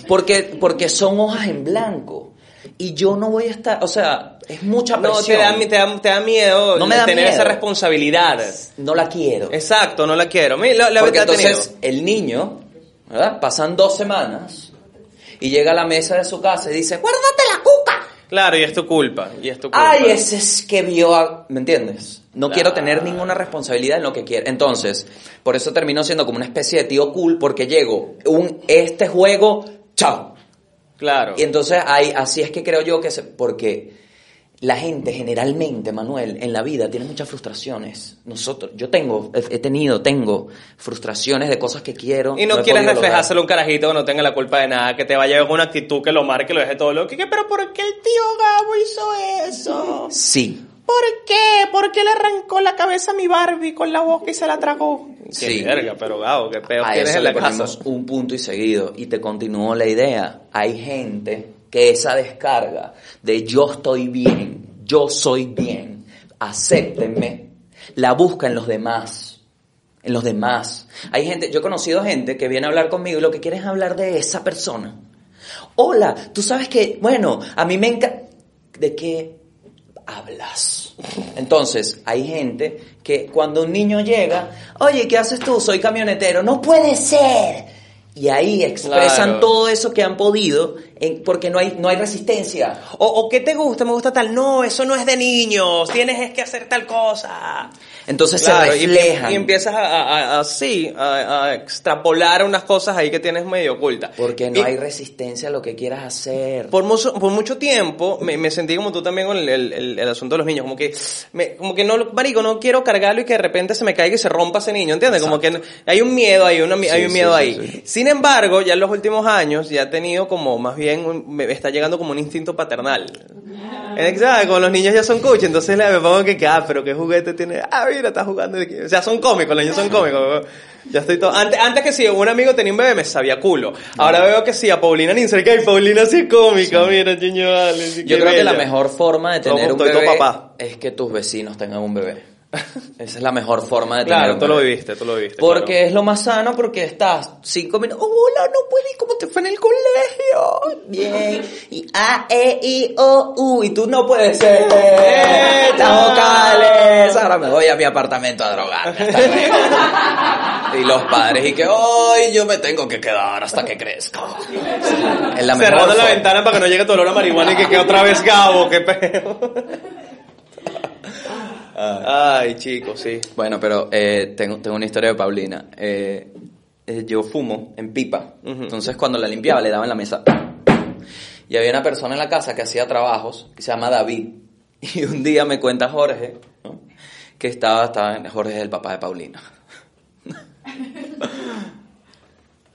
Porque, porque son hojas en blanco. Y yo no voy a estar, o sea, es mucha No, presión. te da, te da, te da miedo No me da tener miedo. esa responsabilidad. No la quiero. Exacto, no la quiero. Mira, la, Porque tenido. entonces el niño, ¿verdad? Pasan dos semanas y llega a la mesa de su casa y dice, guárdate la cuca. Claro, y es tu culpa. Y es tu culpa. Ay, ese es que vio a... ¿Me entiendes? No quiero tener ninguna responsabilidad en lo que quiera. Entonces, por eso termino siendo como una especie de tío cool porque llego, un, este juego, chao. Claro. Y entonces hay, así es que creo yo que se, porque la gente generalmente, Manuel, en la vida tiene muchas frustraciones. Nosotros, yo tengo, he, tenido, tengo frustraciones de cosas que quiero. Y no, he quieres reflejárselo a un carajito que no tenga la culpa de nada, que te vaya con una actitud que lo marque, lo deje todo loco. ¿Qué? ¿Pero por qué el tío Gabo hizo eso? Sí, ¿Por qué? ¿Por qué le arrancó la cabeza a mi Barbie con la boca y se la tragó? Sí. Qué verga, pero Gabo, qué peor a tienes eso en le la casa. ponemos un punto y seguido. Y te continúo la idea. Hay gente que esa descarga de yo estoy bien, yo soy bien, acéptenme, la busca en los demás. En los demás. Hay gente, yo he conocido gente que viene a hablar conmigo y lo que quiere es hablar de esa persona. Hola, tú sabes que, bueno, a mí me encanta... ¿De qué hablas? Entonces, hay gente que cuando un niño llega, oye, ¿qué haces tú? Soy camionetero. No puede ser. Y ahí expresan Claro. todo eso que han podido porque no hay, no hay resistencia. O, o ¿qué te gusta? Me gusta tal. No, eso no es de niños. Tienes es que hacer tal cosa. Entonces Claro, se y- reflejan. Y, empiezas a, a- a- así, a, a extrapolar unas cosas ahí que tienes medio ocultas. porque no Y- hay resistencia a lo que quieras hacer. Por mucho, por mucho tiempo me, me sentí como tú también con el, el- el- el asunto de los niños, como que, me- como que no, marico, no quiero cargarlo y que de repente se me caiga y se rompa ese niño, ¿entiendes? Como que hay un miedo ahí, una, hay Sí, un miedo sí, ahí. sí. Sin embargo, ya en los últimos años ya he tenido como, más bien, un- me está llegando como un instinto paternal. Exacto, como los niños ya son coach, entonces le me pongo que, que, ah, pero qué juguete tiene, ah, mira, está jugando. O sea, son cómicos, los niños son cómicos. Ya estoy todo. Antes, antes que si un amigo tenía un bebé, me sabía culo. Ahora veo que sí, a Paulina ni cerca, y Paulina sí es cómica, mira, chiño, vale, sí, Yo creo que la bella. mejor forma de tener un bebé papá. es que tus vecinos tengan un bebé. [LAUGHS] Esa es la mejor forma de tener Claro, tú lo viviste, tú lo viviste. Porque claro. es lo más sano, porque estás cinco minutos. Hola, no puedes, ¿cómo te fue en el colegio? Bien. Y A, E, I, O, U. Y tú no puedes ser. [LAUGHS] ¡Eh, vocales. Ahora me voy a mi apartamento a drogarme. luego. [LAUGHS] y los padres, y que hoy yo me tengo que quedar hasta que crezca. Es la Cerrando la ventana para que no llegue tu olor a marihuana y que quede otra vez Gabo, qué peo. Ay, chicos, sí. Bueno, pero eh, tengo, tengo una historia de Paulina. Eh, eh, yo fumo en pipa. Entonces, cuando la limpiaba, le daba en la mesa. Y había una persona en la casa que hacía trabajos, que se llama David. [LAUGHS] Y un día me cuenta Jorge, ¿no? que estaba, estaba, Jorge es el papá de Paulina. [LAUGHS]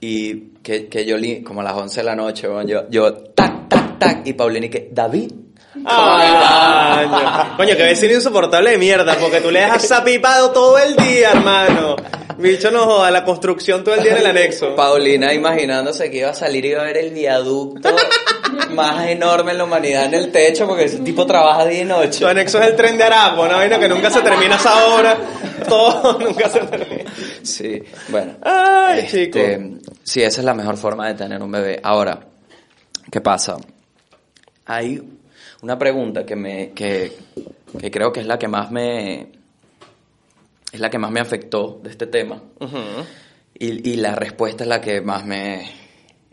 y que, que yo, li- como a las 11 de la noche, yo, yo, tac, tac, tac, y Paulina y que, David. Ay, coño. Coño, que vecino insoportable de mierda, porque tú le dejas zapipado todo el día, hermano. Bicho no joda, la construcción todo el día en el anexo. Paulina imaginándose que iba a salir y iba a ver el viaducto más enorme en la humanidad en el techo porque ese tipo trabaja día y Tu noche. anexo es el tren de Aragua, una vaina que nunca se termina esa obra. Todo [LAUGHS] nunca se termina. Sí, bueno. Ay, Este, chico. Sí, esa es la mejor forma de tener un bebé. Ahora, ¿qué pasa? Hay una pregunta que me que, que creo que es la que más me es la que más me afectó de este tema y, y la respuesta es la que más me,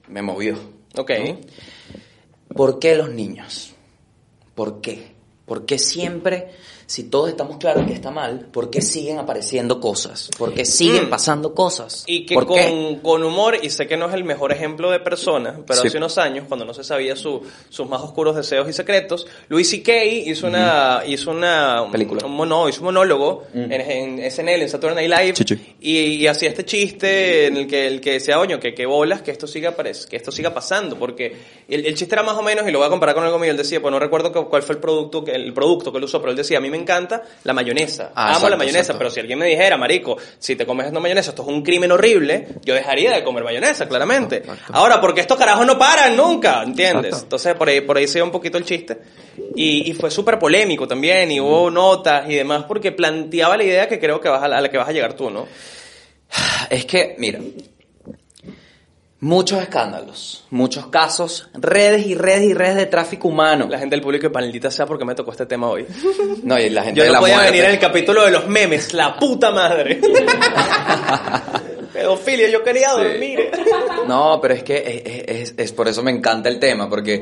me movió. Ok. ¿Por qué los niños? ¿Por qué? ¿Por qué siempre, si todos estamos claros que está mal, por qué siguen apareciendo cosas? ¿Por qué siguen Mm. pasando cosas? Y que ¿Por con, qué? con humor, y sé que no es el mejor ejemplo de persona, pero Sí. hace unos años, cuando no se sabía su- sus más oscuros deseos y secretos, Louis C.K. hizo una, hizo una Película. un mono- hizo un monólogo Mm. en, en SNL, en Saturday Night Live. Y, y hacía este chiste en el que el que decía, oño, que, que bolas, que esto siga que esto siga pasando, porque el, el chiste era más o menos, y lo voy a comparar con algo mío, él decía, pues no recuerdo cu- cuál fue el producto, el producto que él usó, pero él decía, a mí me encanta la mayonesa, Ah, amo exacto, la mayonesa, exacto. pero si alguien me dijera, marico, si te comes esta mayonesa, esto es un crimen horrible, yo dejaría de comer mayonesa, claramente. Exacto. Ahora, porque estos carajos no paran nunca, ¿entiendes? Entonces, por ahí, por ahí se iba un poquito el chiste. Y, y fue súper polémico también, y hubo notas y demás, porque planteaba la idea que creo que vas a, a la que vas a llegar tú, ¿no? Es que, mira, muchos escándalos, muchos casos, redes y redes y redes de tráfico humano. La gente del público, maldita sea porque me tocó este tema hoy. [LAUGHS] No, y la gente Yo de no la podía muerte. venir en el capítulo de los memes, la puta madre. [LAUGHS] Pedofilia, yo quería dormir. No, pero es que es, es- es por eso me encanta el tema, porque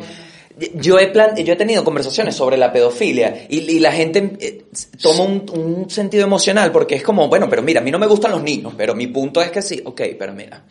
yo he, plan, yo he tenido conversaciones sobre la pedofilia y, y la gente eh, toma un, un sentido emocional porque es como, bueno, pero mira, a mí no me gustan los niños, pero mi punto es que sí, ok, pero mira,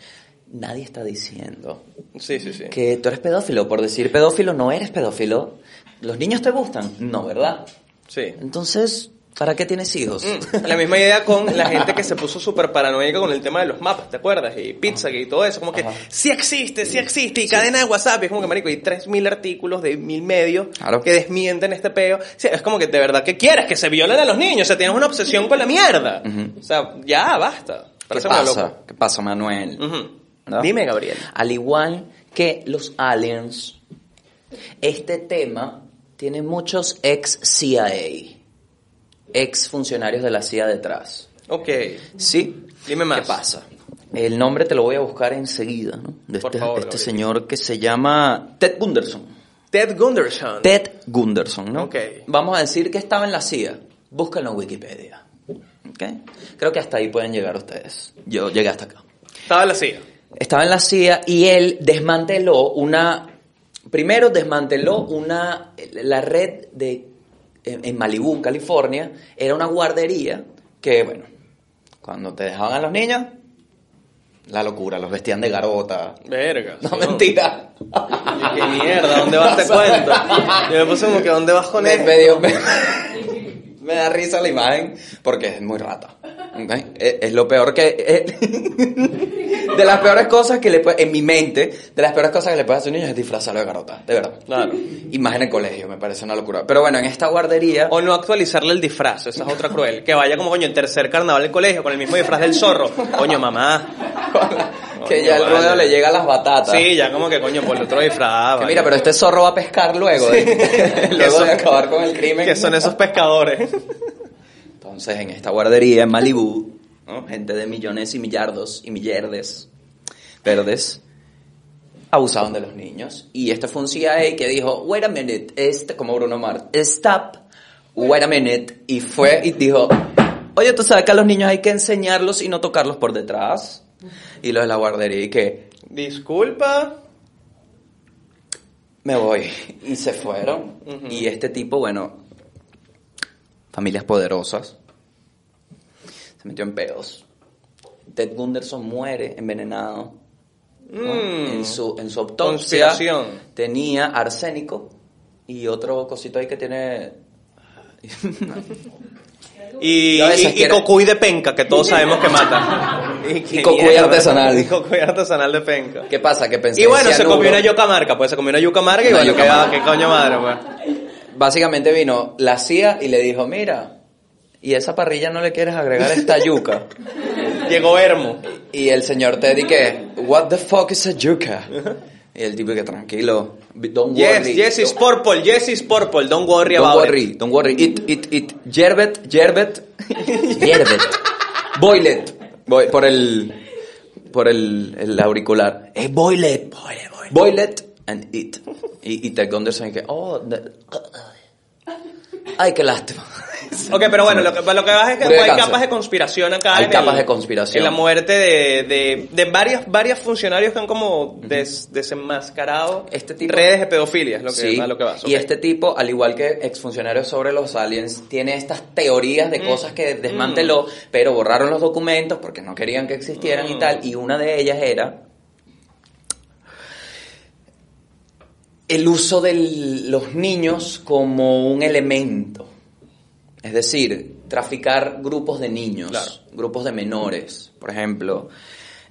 nadie está diciendo Sí, sí, sí. que tú eres pedófilo. Por decir pedófilo, no eres pedófilo. ¿Los niños te gustan? No, ¿verdad? Sí. Entonces, ¿para qué tienes hijos? Mm, La misma idea con la gente que se puso súper paranoica con el tema de los mapas, ¿te acuerdas? Y pizza y todo eso, como que Ajá. sí existe, sí existe, y cadena de WhatsApp, y es como que, marico, hay 3.000 artículos de mil medios Claro. que desmienten este peo. Sí, es como que de verdad, ¿qué quieres? Que se violen a los niños, o sea, tienes una obsesión con la mierda. O sea, ya, basta. ¿Qué Parece pasa? ¿Qué pasa, Manuel? ¿No? Dime, Gabriel. Al igual que los aliens, este tema tiene muchos ex CIA, ex funcionarios de la CIA detrás. Ok. ¿Sí? Dime más. ¿Qué pasa? El nombre te lo voy a buscar enseguida, ¿no? De Por este, favor, este señor que se llama Ted Gunderson. Ted Gunderson. Ted Gunderson, ¿no? Ok. Vamos a decir que estaba en la CIA. Búscalo en Wikipedia. ¿Ok? Creo que hasta ahí pueden llegar ustedes. Yo llegué hasta acá. Estaba en la CIA. Estaba en la CIA y él desmanteló una. Primero desmanteló una. La red de. En en Malibú, California, era una guardería que, bueno, cuando te dejaban a los niños, la locura, los vestían de garota. Verga. No, mentira. ¿Qué mierda? ¿Dónde vas? Te cuento. Yo me puse como que ¿dónde vas con me me- [LAUGHS] me da risa la imagen porque es muy rata. ¿ok? Es, es lo peor que... [LAUGHS] de las peores cosas que le puede... En mi mente, de las peores cosas que le puede hacer a un niño es disfrazarlo de garota. De verdad. Claro. Y más en el colegio, me parece una locura. Pero bueno, en esta guardería... O no actualizarle el disfraz, esa es otra cruel. Que vaya como coño en tercer carnaval del colegio con el mismo disfraz del zorro. Coño, mamá. [LAUGHS] que ya el ruedo le llega a las batatas. Sí, ya como que coño, por el otro disfraz. Mira, pero este zorro va a pescar luego. [LAUGHS] [LAUGHS] Que luego son- de acabar con el crimen. Que son esos pescadores. Entonces, en esta guardería en Malibú, ¿no? gente de millones y millardos y millardes verdes abusaban de los niños. Y este fue un CIA que dijo, wait a minute, este, como Bruno Mars, stop, wait a minute. Y fue y dijo, oye, tú sabes que a los niños hay que enseñarlos y no tocarlos por detrás. Y los de la guardería y que, Disculpa. me voy. Y se fueron. Y este tipo, bueno, familias poderosas, se metió en pedos. Ted Gunderson muere envenenado. ¿no? Mm. En, su, en su autopsia tenía arsénico y otro cosito ahí que tiene... Y, cocuy de penca, que todos sabemos que mata. [LAUGHS] [LAUGHS] Y cocuy artesanal. Y cocuy artesanal de penca. ¿Qué pasa? Que pensé Y bueno, se comió una yuca marca, pues se comió una yuca marca y bueno, qué, qué coño madre, pues. Básicamente vino la CIA y le dijo, mira, ¿y esa parrilla no le quieres agregar esta [LAUGHS] yuca? Llegó Hermo. Y el señor Teddy que, what the fuck is a yuca? [LAUGHS] Y el tipo que tranquilo, don't Yes, worry. yes is purple, yes is purple, don't worry Don't about worry, it. don't worry. It, it, it. Yerbet, yerbet. yerbet. Boilet. Voy por el, por el, el auricular. Eh, boilet. Boilet, boilet. Boilet and it. Y, y Ted Gunderson que, oh, the- ay, qué lástima. [LAUGHS] Ok, pero bueno, lo que, lo que pasa es que de hay cáncer. capas de conspiración acá. Hay en capas el- de conspiración. En la muerte de, de, de varios, varios funcionarios que han como des- desenmascarado Este tipo- redes de pedofilia, es lo que, Sí, a lo que vas. y este tipo, al igual que exfuncionarios sobre los aliens, tiene estas teorías Mm. de cosas que desmanteló, pero borraron los documentos porque no querían que existieran Mm. y tal, y una de ellas era el uso de los niños como un elemento. Es decir, traficar grupos de niños, Claro. grupos de menores, por ejemplo.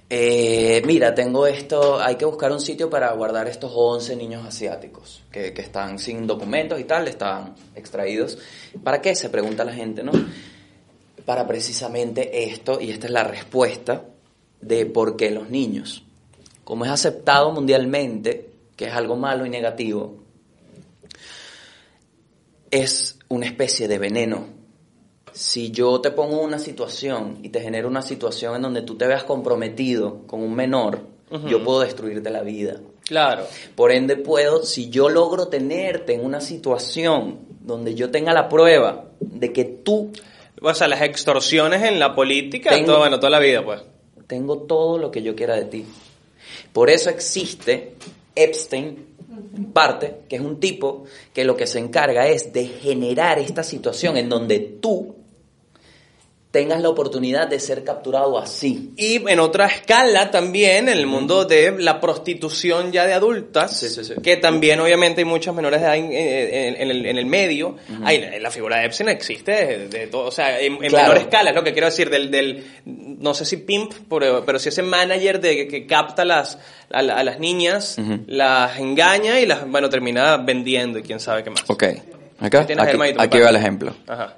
Eh, mira, tengo esto, hay que buscar un sitio para guardar estos 11 niños asiáticos que, que están sin documentos y tal, están extraídos. ¿Para qué? Se pregunta la gente, ¿no? Para precisamente esto, y esta es la respuesta de por qué los niños. Como es aceptado mundialmente que es algo malo y negativo, es una especie de veneno. Si yo te pongo una situación y te genero una situación en donde tú te veas comprometido con un menor, yo puedo destruirte la vida. Claro. Por ende puedo, si yo logro tenerte en una situación donde yo tenga la prueba de que tú O sea, las extorsiones en la política, Tengo- todo, bueno, toda la vida, pues. tengo todo lo que yo quiera de ti. Por eso existe Epstein, parte, que es un tipo que lo que se encarga es de generar esta situación en donde tú tengas la oportunidad de ser capturado así. Y en otra escala también, en el mundo de la prostitución ya de adultas, Sí, sí, sí. que también obviamente hay muchos menores de edad en, en- en el, en el medio, hay, la figura de Epstein existe de, de todo, o sea, en, Claro. menor escala, es lo que quiero decir, del, del no sé si pimp, pero, pero si ese manager de, que, que capta las, a, la- a las niñas, las engaña y las, bueno, termina vendiendo y quién sabe qué más. Ok, acá, aquí, aquí va el ejemplo. Ajá.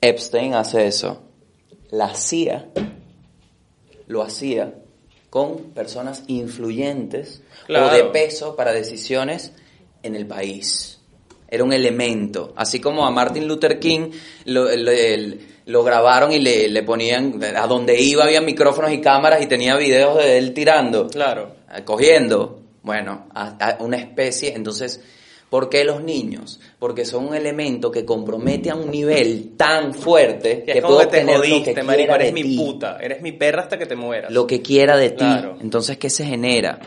Epstein hace eso. La CIA lo hacía con personas influyentes Claro. o de peso para decisiones en el país. Era un elemento. Así como a Martin Luther King lo, lo- el- lo grabaron y le, le ponían, a donde iba había micrófonos y cámaras y tenía videos de él tirando Claro. cogiendo, bueno, a, a una especie. Entonces, ¿por qué los niños? Porque son un elemento que compromete a un nivel tan fuerte Que que, es como puedo que te tener lo que marico, eres de mi ti. puta, eres mi perra hasta que te mueras. Lo que quiera de ti. Entonces, ¿qué se genera?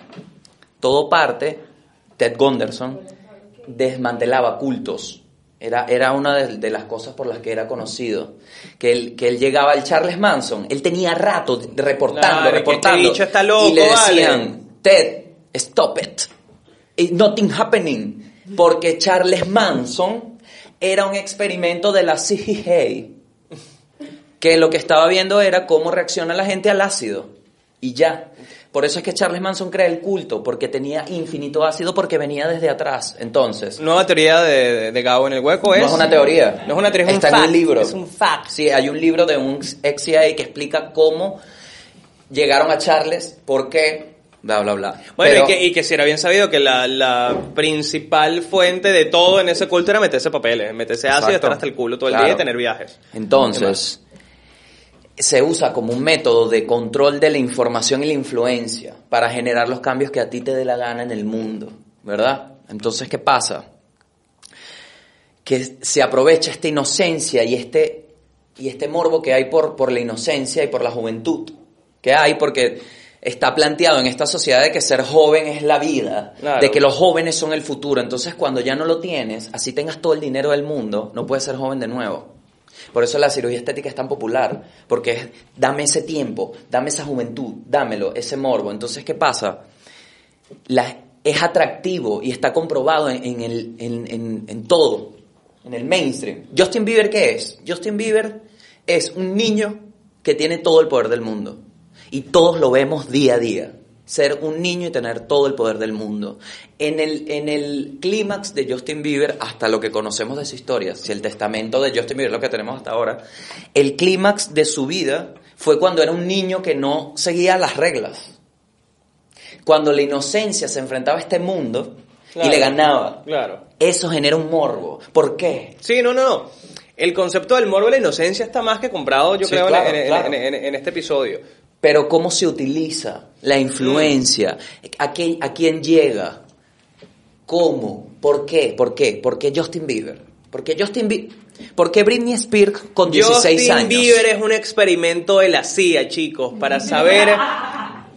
Todo parte, Ted Gunderson desmantelaba cultos. Era, era una de, de las cosas por las que era conocido. Que él, que él llegaba al Charles Manson. Él tenía rato reportando, Claro, que reportando. este bicho está loco, y le vale. decían, Ted, stop it. It's nothing happening. Porque Charles Manson era un experimento de la CIA que lo que estaba viendo era cómo reacciona la gente al ácido. Y ya. Por eso es que Charles Manson crea el culto, porque tenía infinito ácido porque venía desde atrás. Entonces, Nueva teoría de, de, de Gabo en el hueco es... no es una teoría. No es una teoría, es Está un en fact. un libro. Es un fact. Sí, hay un libro de un ex CIA que explica cómo llegaron a Charles, por qué, bla, bla, bla. Bueno, Pero- y, que, y que si era bien sabido que la, la principal fuente de todo en ese culto era meterse papeles, meterse ácido, Exacto. estar hasta el culo todo el Claro. día y tener viajes. Entonces, se usa como un método de control de la información y la influencia para generar los cambios que a ti te dé la gana en el mundo, ¿verdad? Entonces, ¿qué pasa? Que se aprovecha esta inocencia y este, y este morbo que hay por, por la inocencia y por la juventud que hay, porque está planteado en esta sociedad de que ser joven es la vida, Claro. de que los jóvenes son el futuro. Entonces, cuando ya no lo tienes, así tengas todo el dinero del mundo, no puedes ser joven de nuevo. Por eso la cirugía estética es tan popular, porque es, dame ese tiempo, dame esa juventud, dámelo, ese morbo. Entonces, ¿qué pasa? La- es atractivo y está comprobado en, en el, en, en- en todo, en el mainstream. Justin Bieber, ¿qué es? Justin Bieber es un niño que tiene todo el poder del mundo. Y todos lo vemos día a día. Ser un niño y tener todo el poder del mundo. En el, en el clímax de Justin Bieber, hasta lo que conocemos de su historia, si el testamento de Justin Bieber es lo que tenemos hasta ahora, el clímax de su vida fue cuando era un niño que no seguía las reglas. Cuando la inocencia se enfrentaba a este mundo Claro. y le ganaba. Claro. Eso genera un morbo. ¿Por qué? Sí, no, no, no. El concepto del morbo de la inocencia está más que comprado, yo Sí, creo, claro, en, en- claro. en- en- en este episodio. Pero cómo se utiliza la influencia, a quién, a quién llega, cómo, por qué, por qué, por qué Justin Bieber, por qué Justin Bieber, por qué Britney Spears con 16 Justin años. Bieber es un experimento de la CIA, chicos, para saber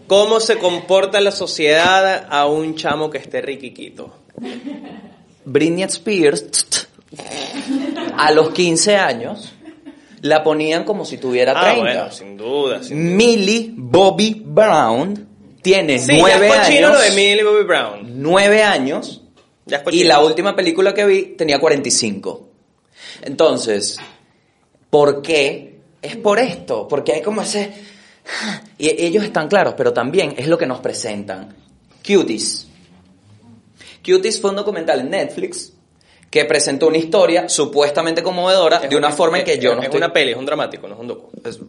cómo se comporta la sociedad a un chamo que esté riquiquito. Britney Spears a los 15 años la ponían como si tuviera 30. Ah, bueno, sin duda. Sin... Millie Bobby Brown tiene Sí, ya 9 es años. lo de Millie Bobby Brown. 9 años Ya es Y la última película que vi tenía 45. Entonces, ¿por qué? Es por esto, porque hay como ese... [SIGHS] Y ellos están claros, pero también es lo que nos presentan. Cuties. Cuties fue un documental en Netflix que presentó una historia supuestamente conmovedora Es de una forma en que yo no Es estoy... una peli, es un dramático, no es un docu. Es-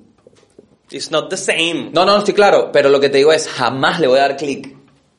It's not the same. No, no, no estoy claro, pero lo que te digo es, jamás le voy a dar clic.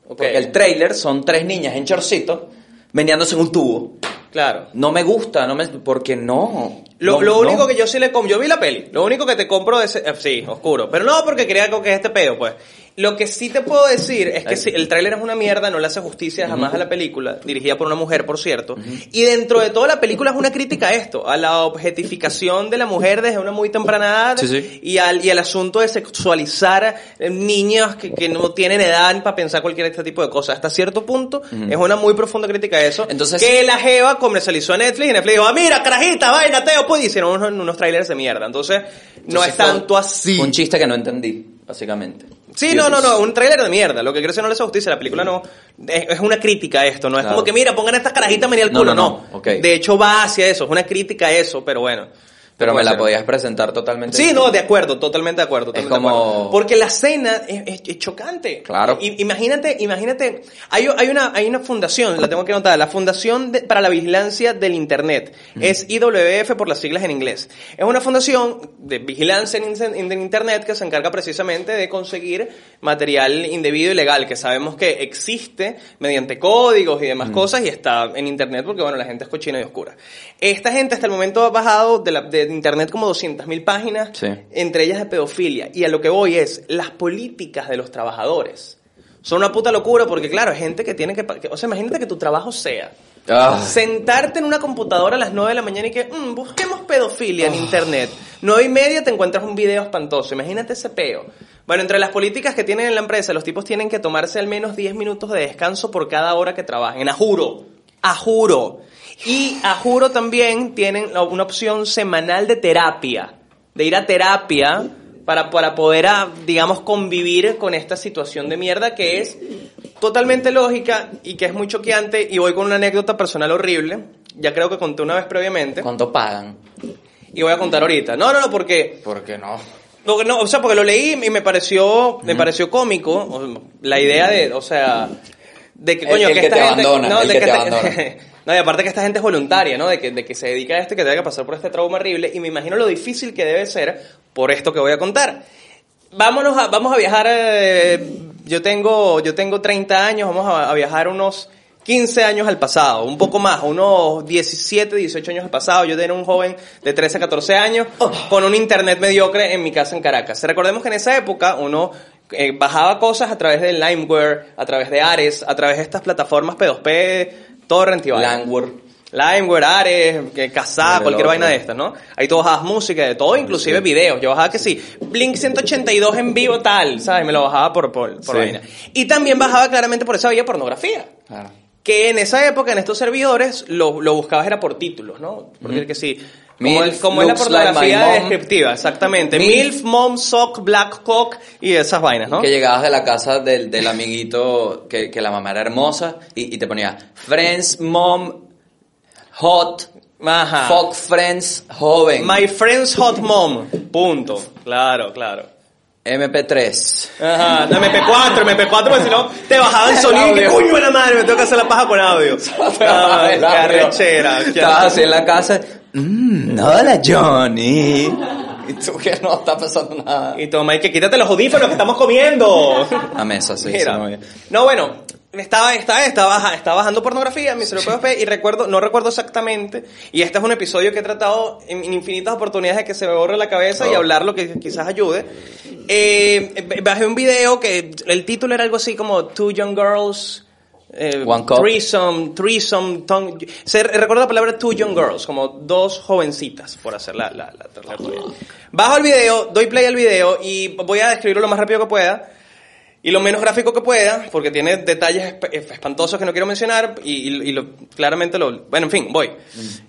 Ok. Porque el trailer son tres niñas en chorcito meneándose en un tubo. Claro. No me gusta, no me, porque no. Lo, No, lo no. único que yo sí le compro, yo vi la peli, lo único que te compro es, eh, sí, oscuro, pero no porque quería que es este pedo, pues. Lo que sí te puedo decir es que sí, el tráiler es una mierda, no le hace justicia jamás a la película, dirigida por una mujer, por cierto, y dentro de toda la película es una crítica a esto, a la objetificación de la mujer desde una muy temprana edad Sí, sí. Y, al, y al asunto de sexualizar eh, niños que, que no tienen edad para pensar cualquier este tipo de cosas. Hasta cierto punto es una muy profunda crítica a eso. Entonces- que la Jeva comercializó a Netflix y Netflix dijo, ah, mira, carajita, vaina, teo, pues, hicieron unos, unos trailers de mierda. Entonces, no Entonces es tanto así. un chiste que no entendí, básicamente. Sí, no, no, no, un trailer de mierda. Lo que quiero decir no le hace justicia. La película no. Es, es una crítica a esto. No es Claro. como que, mira, pongan estas carajitas venía No, culo. no, No, no, ok. De hecho, va hacia eso. Es una crítica a eso, pero bueno. Pero me la podías presentar totalmente. Sí, no, de acuerdo, totalmente de acuerdo. totalmente como- de acuerdo. Porque la escena es, es- es chocante. Claro. I- imagínate, imagínate, hay, hay, una, hay una fundación, la tengo que anotar, la Fundación de- para la Vigilancia del Internet. Es IWF por las siglas en inglés. Es una fundación de vigilancia en, in- en Internet que se encarga precisamente de conseguir material indebido y legal, que sabemos que existe mediante códigos y demás cosas y está en Internet porque, bueno, la gente es cochina y oscura. Esta gente hasta el momento ha bajado de, la, de Internet como 200.000 páginas, Sí. entre ellas de pedofilia. Y a lo que voy es, las políticas de los trabajadores son una puta locura porque, claro, hay gente que tiene que... O sea, imagínate que tu trabajo sea Ah. sentarte en una computadora a las 9 de la mañana y que, "Mm, busquemos pedofilia en internet. 9 y media te encuentras un video espantoso. Imagínate ese peo. Bueno, entre las políticas que tienen en la empresa, los tipos tienen que tomarse al menos 10 minutos de descanso por cada hora que trabajen. A juro. A juro. Y a juro también tienen una opción semanal de terapia. De ir a terapia para, para poder, ah, digamos, convivir con esta situación de mierda que es totalmente lógica y que es muy choqueante. Y voy con una anécdota personal horrible. Ya creo que conté una vez previamente. ¿Cuánto pagan? Y voy a contar ahorita. No, no, no, porque... ¿Por qué no? porque no, o sea, porque lo leí y me pareció, me pareció cómico. La idea de, o sea, de que, El- coño, el que que esta te gente... abandona, no, el de que que te esta- abandona. [LAUGHS] No, y aparte que esta gente es voluntaria, ¿no? De que, de que se dedica a esto y que tenga que pasar por este trauma horrible. Y me imagino lo difícil que debe ser por esto que voy a contar. Vámonos a, vamos a viajar eh, yo tengo, yo tengo 30 años, vamos a, viajar unos 15 años al pasado, un poco más, unos 17, 18 años al pasado. Yo era un joven de 13, 14 años con un internet mediocre en mi casa en Caracas. Recordemos que en esa época uno eh, bajaba cosas a través de LimeWare, a través de Ares, a través de estas plataformas P2P, Torrent y vaina. Langware. LimeWare, Ares, Madre cualquier vaina de estas, ¿no? Ahí tú bajabas música, de todo, inclusive videos. Yo bajaba que sí, Blink 182 en vivo tal, ¿sabes? Me lo bajaba por, por, por Sí. vaina. Y también bajaba claramente por esa vía pornografía. Claro. Que en esa época, en estos servidores, lo, lo buscabas era por títulos, ¿no? Porque que sí. Como, Milf el- como es la like pornografía descriptiva, exactamente. Milf. Milf, Mom, Sock, Black Cock y esas vainas, ¿no? Que llegabas de la casa del, del amiguito que, que la mamá era hermosa y, y te ponía Friends, Mom, Hot, Ajá. Fuck Friends, Joven, My friend's hot mom. Punto. Claro, claro. MP3. Ajá, no, MP4, MP4, porque si no te bajaban El [LAUGHS] sonido y que coño de la madre, me tengo que hacer la paja con audio. [LAUGHS] Ah, qué arrechera. qué Estabas así en la casa. Mm, hola, Johnny. Y tú que no está pasando nada. Y toma, y que quítate los audífonos que estamos comiendo. A mesa, sí. Mira. sí, no, bien. No, bueno, estaba, estaba, estaba, baja- estaba bajando pornografía en mi PSP y recuerdo, no recuerdo exactamente, y este es un episodio que he tratado en, en infinitas oportunidades de que se me borre la cabeza y Oh. hablar lo que quizás ayude. Eh, bajé un video que el título era algo así como Two Young Girls. Eh, One Cup. Threesome, threesome, tongue- se recuerda la palabra two young girls, como dos jovencitas, por hacer la, la, la, la. Bajo el video, doy play al video y voy a describirlo lo más rápido que pueda y lo menos gráfico que pueda, porque tiene detalles esp- espantosos que no quiero mencionar y, y- y lo, claramente lo... Bueno, en fin, voy.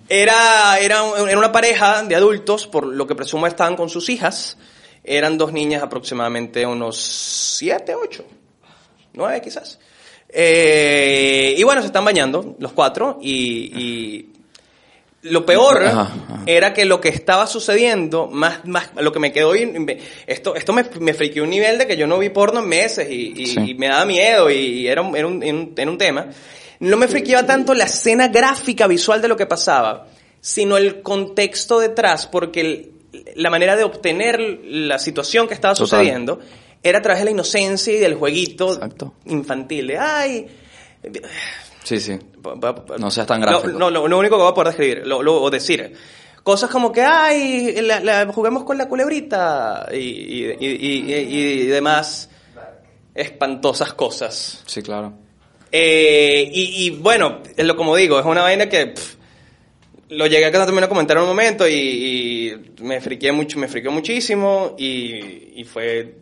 Era, era, un- era una pareja de adultos, por lo que presumo estaban con sus hijas. Eran dos niñas aproximadamente unos 7, 8, 9 quizás. Eh, y bueno, se están bañando los cuatro y, y lo peor Ajá, ajá. era que lo que estaba sucediendo, más, más, lo que me quedó, esto, esto me, me friqueó un nivel de que yo no vi porno en meses y, y- Sí. y me daba miedo y, era, un, era, un, era un- tema. No me friqueaba tanto la escena gráfica visual de lo que pasaba, sino el contexto detrás, porque el- la manera de obtener la situación que estaba Total. Era a través de la inocencia y del jueguito Exacto. infantil, de, ay, Sí, sí. No seas tan gráfico. No, lo, lo único que voy a poder describir, lo, lo- o decir. Cosas como que, ay, la- la- juguemos con la culebrita y, y, y, y- demás espantosas cosas. Sí, claro. Eh, y, y bueno, es lo como digo, es una vaina que pff, lo llegué a también a comentar en un momento y, y me friqué mucho, me friqué muchísimo y, y fue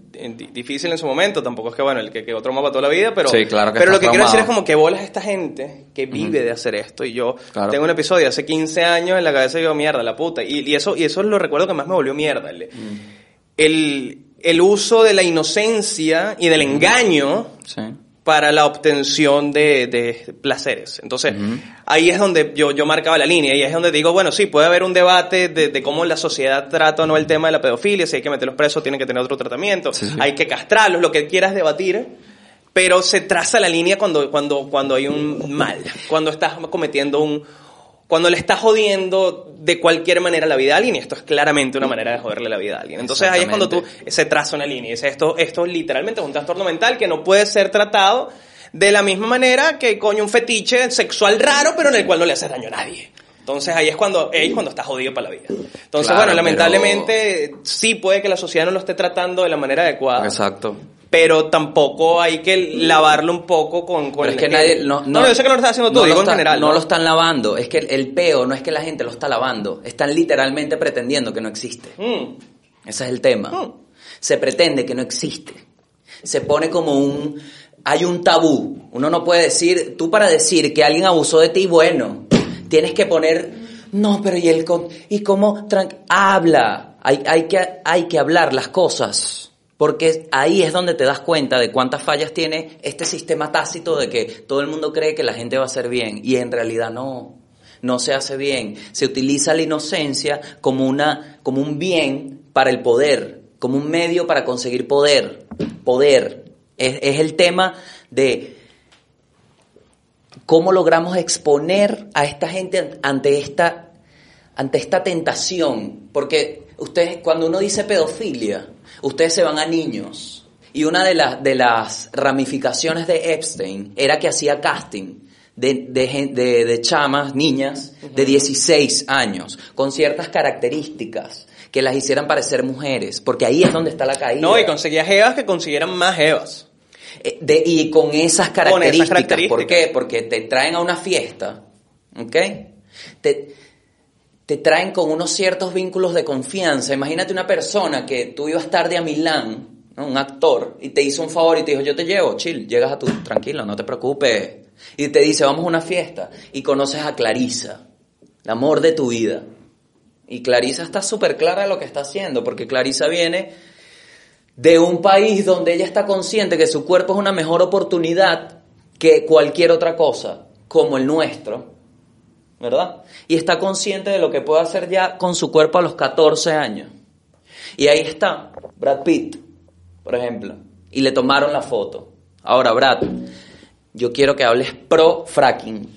difícil en su momento. Tampoco es que bueno, el que traumado para toda la vida, pero, Sí, claro que pero lo que quiero decir es como que bolas esta gente que vive de hacer esto y yo Claro. tengo un episodio hace 15 años en la cabeza y digo, mierda, la puta. Y, y eso, y eso es lo recuerdo que más me volvió mierda. El, el, el uso de la inocencia y del engaño Sí. Para la obtención de, de placeres. Entonces, ahí es donde yo, yo marcaba la línea y es donde digo, bueno, sí, puede haber un debate de, de cómo la sociedad trata o no el tema de la pedofilia, si hay que meterlos presos, tienen que tener otro tratamiento, Sí, sí. hay que castrarlos, lo que quieras debatir, pero se traza la línea cuando, cuando, cuando hay un mal, cuando estás cometiendo un... Cuando le estás jodiendo de cualquier manera la vida a alguien, y esto es claramente una manera de joderle la vida a alguien. Entonces ahí es cuando tú se traza una línea. y dice, esto, esto literalmente es un trastorno mental que no puede ser tratado de la misma manera que coño un fetiche sexual raro, pero en el cual no le hace daño a nadie. Entonces ahí es cuando, ahí es cuando está jodido para la vida. Entonces, Claro, bueno, lamentablemente sí puede que la sociedad no lo esté tratando de la manera adecuada. Exacto. Pero tampoco hay que lavarlo un poco con... con Pero es que nadie. No, no, yo sé que no lo estás haciendo tú, no digo lo en está- general. No lo están lavando. Es que el, el peo no es que la gente lo está lavando. Están literalmente pretendiendo que no existe. Mm. Ese es el tema. Mm. Se pretende que no existe. Se pone como un... Hay un tabú. Uno no puede decir... Tú para decir que alguien abusó de ti, bueno, tienes que poner... No, pero ¿y el con- ¿Y cómo? Habla. Hay, hay, que, hay que hablar las cosas. Porque ahí es donde te das cuenta de cuántas fallas tiene este sistema tácito de que todo el mundo cree que la gente va a hacer bien. Y en realidad no no se hace bien. Se utiliza la inocencia como, una, como un bien para el poder, como un medio para conseguir poder. Poder. Es, es el tema de cómo logramos exponer a esta gente ante esta, ante esta tentación. Porque ustedes, cuando uno dice pedofilia, ustedes se van a niños. Y una de, las de las ramificaciones de Epstein era que hacía casting de, de, de- de chamas, niñas, de 16 años, con ciertas características que las hicieran parecer mujeres, porque ahí es donde está la caída. No, y conseguía jevas que consiguieran más jevas. Eh, de- y con esas Con esas características. ¿Por qué? Porque te traen a una fiesta, ¿ok? Te, te traen con unos ciertos vínculos de confianza. Imagínate una persona que tú ibas tarde a Milán, un actor, y te hizo un favor y te dijo, yo te llevo, chill, llegas a tu, tranquilo, no te preocupes. Y te dice, vamos a una fiesta. Y conoces a Clarisa, el amor de tu vida. Y Clarisa está súper clara de lo que está haciendo, porque Clarisa viene de un país donde ella está consciente que su cuerpo es una mejor oportunidad que cualquier otra cosa, como el nuestro, ¿verdad? Y está consciente de lo que puede hacer ya con su cuerpo a los 14 años. Y ahí está Brad Pitt, por ejemplo, y le tomaron la foto. Ahora, Brad, yo quiero que hables pro fracking.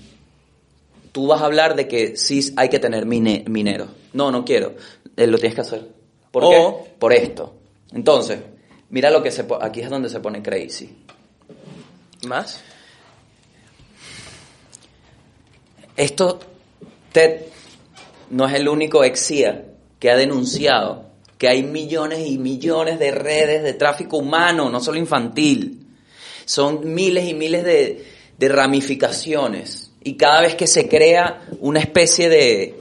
Tú vas a hablar de que sí hay que tener mine- mineros. No, no quiero. Eh, lo tienes que hacer. ¿Por O- qué? Por esto. Entonces, mira lo que se po- aquí es donde se pone crazy. ¿Más? Esto, Ted no es el único ex CIA que ha denunciado que hay millones y millones de redes de tráfico humano, no solo infantil. Son miles y miles de, ramificaciones. Y cada vez que se crea una especie de,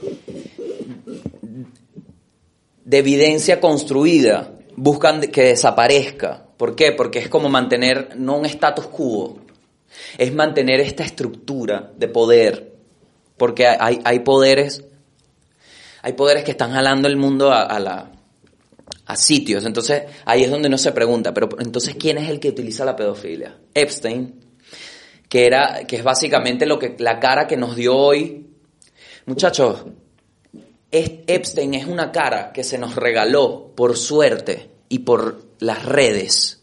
de evidencia construida, buscan que desaparezca. ¿Por qué? Porque es como mantener no un status quo, es mantener esta estructura de poder. Porque hay, hay poderes, hay poderes que están jalando el mundo a, a sitios. Entonces, ahí es donde uno se pregunta, pero entonces, ¿quién es el que utiliza la pedofilia? Epstein, que era, que es básicamente lo que, la cara que nos dio hoy. Muchachos, Epstein es una cara que se nos regaló por suerte y por las redes.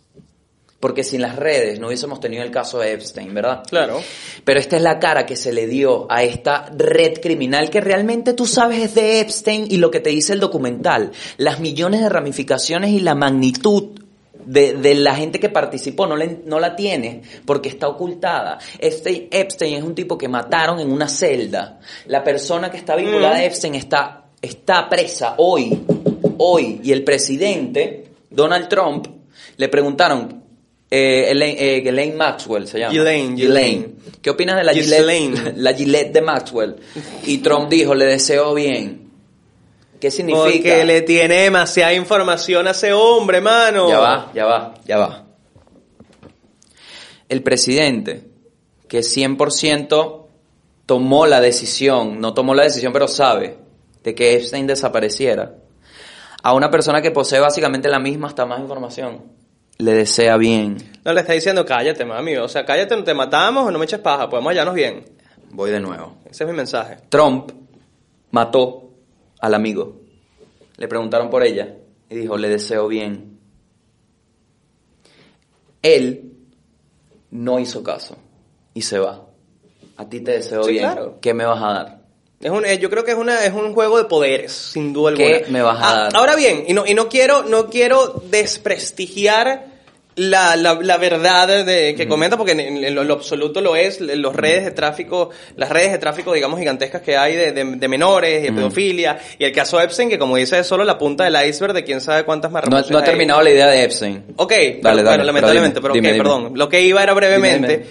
Porque sin las redes no hubiésemos tenido el caso de Epstein, ¿verdad? Claro. Pero esta es la cara que se le dio a esta red criminal que realmente tú sabes es de Epstein y lo que te dice el documental. Las millones de ramificaciones y la magnitud de, de la gente que participó no, le- no la tiene porque está ocultada. Este Epstein es un tipo que mataron en una celda. La persona que está vinculada a Epstein está, está presa hoy, hoy. Y el presidente, Donald Trump, le preguntaron, eh, Elaine, eh, Elaine Maxwell se llama. Ghislaine, Ghislaine. ¿Qué opinas de la. Gillette, la Gillette de Maxwell? Y Trump dijo, le deseo bien. ¿Qué significa? Porque le tiene demasiada información a ese hombre, mano. Ya va, ya va, ya va. El presidente, que 100% tomó la decisión, no tomó la decisión, pero sabe, de que Epstein desapareciera, a una persona que posee básicamente la misma hasta más información, le desea bien. No le está diciendo, cállate, mami. O sea, cállate, no te matamos o no me eches paja. Podemos hallarnos bien. Voy de nuevo. Ese es mi mensaje. Trump mató al amigo. Le preguntaron por ella y dijo, le deseo bien. Él no hizo caso y se va. A ti te deseo Sí, bien. claro. ¿Qué me vas a dar? Es un, eh, yo creo que es, una, es un juego de poderes, sin duda ¿Qué alguna. me vas a Ah, dar? Ahora bien, y no, y no quiero, no quiero desprestigiar la, la, la verdad de, que comenta, porque en, en lo, lo absoluto lo es, los redes de tráfico, las redes de tráfico, digamos, gigantescas que hay de, de, de menores, de pedofilia, y el caso Epstein, que como dice, es solo la punta del iceberg de quién sabe cuántas más No, no he repercusiones hay. terminado la idea de Epstein. Ok, Dale, pero, dale, bueno, pero lamentablemente, dime, pero, dime, ok, dime. perdón. Lo que iba era brevemente.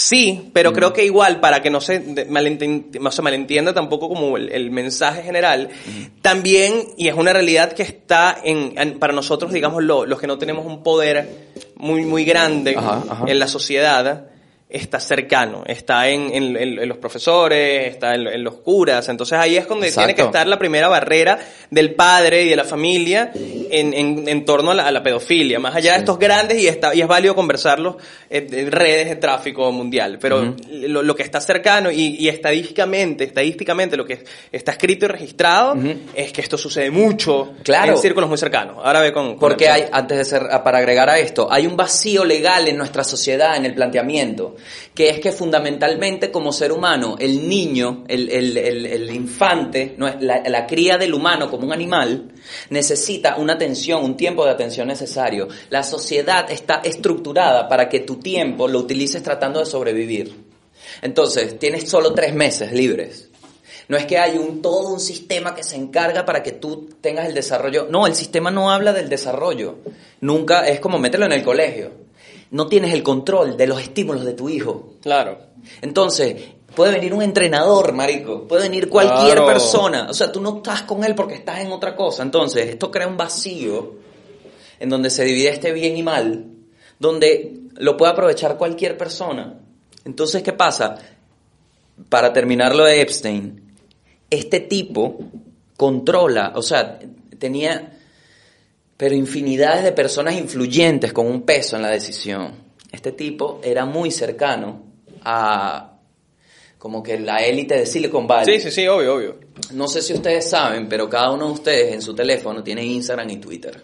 Sí, pero creo que igual, para que no se no se malentienda tampoco como el, el mensaje general, también, y es una realidad que está en, en- para nosotros, digamos, lo- los que no tenemos un poder muy, muy grande Ajá, ajá. en la sociedad, está cercano, está en, en- en- los profesores, está en, en los curas, entonces ahí es donde Exacto. tiene que estar la primera barrera del padre y de la familia en, en, en torno a la, a la pedofilia, más allá de estos grandes, y, está, y es válido conversarlos en, redes de tráfico mundial, pero lo, lo que está cercano y, y estadísticamente, estadísticamente lo que está escrito y registrado es que esto sucede mucho Claro. en círculos muy cercanos. Ahora ve con... con Porque el- hay, antes de ser, para agregar a esto, hay un vacío legal en nuestra sociedad, en el planteamiento, que es que fundamentalmente como ser humano, el niño, el, el- infante, no la, la cría del humano como un animal, necesita una atención, un tiempo de atención necesario. La sociedad está estructurada para que tu tiempo lo utilices tratando de sobrevivir. Entonces, tienes solo tres meses libres. No es que hay un, todo un sistema que se encarga para que tú tengas el desarrollo. No, el sistema no habla del desarrollo. Nunca, es como mételo en el colegio. No tienes el control de los estímulos de tu hijo. Claro. Entonces, puede venir un entrenador, marico, puede venir cualquier Claro. persona. O sea, tú no estás con él porque estás en otra cosa. Entonces, esto crea un vacío en donde se divide este bien y mal, donde lo puede aprovechar cualquier persona. Entonces, ¿qué pasa? Para terminar lo de Epstein, este tipo controla, o sea, tenía pero infinidades de personas influyentes con un peso en la decisión. Este tipo era muy cercano a como que la élite de Silicon Valley. Sí, sí, sí, obvio, obvio. No sé si ustedes saben, pero cada uno de ustedes en su teléfono tiene Instagram y Twitter.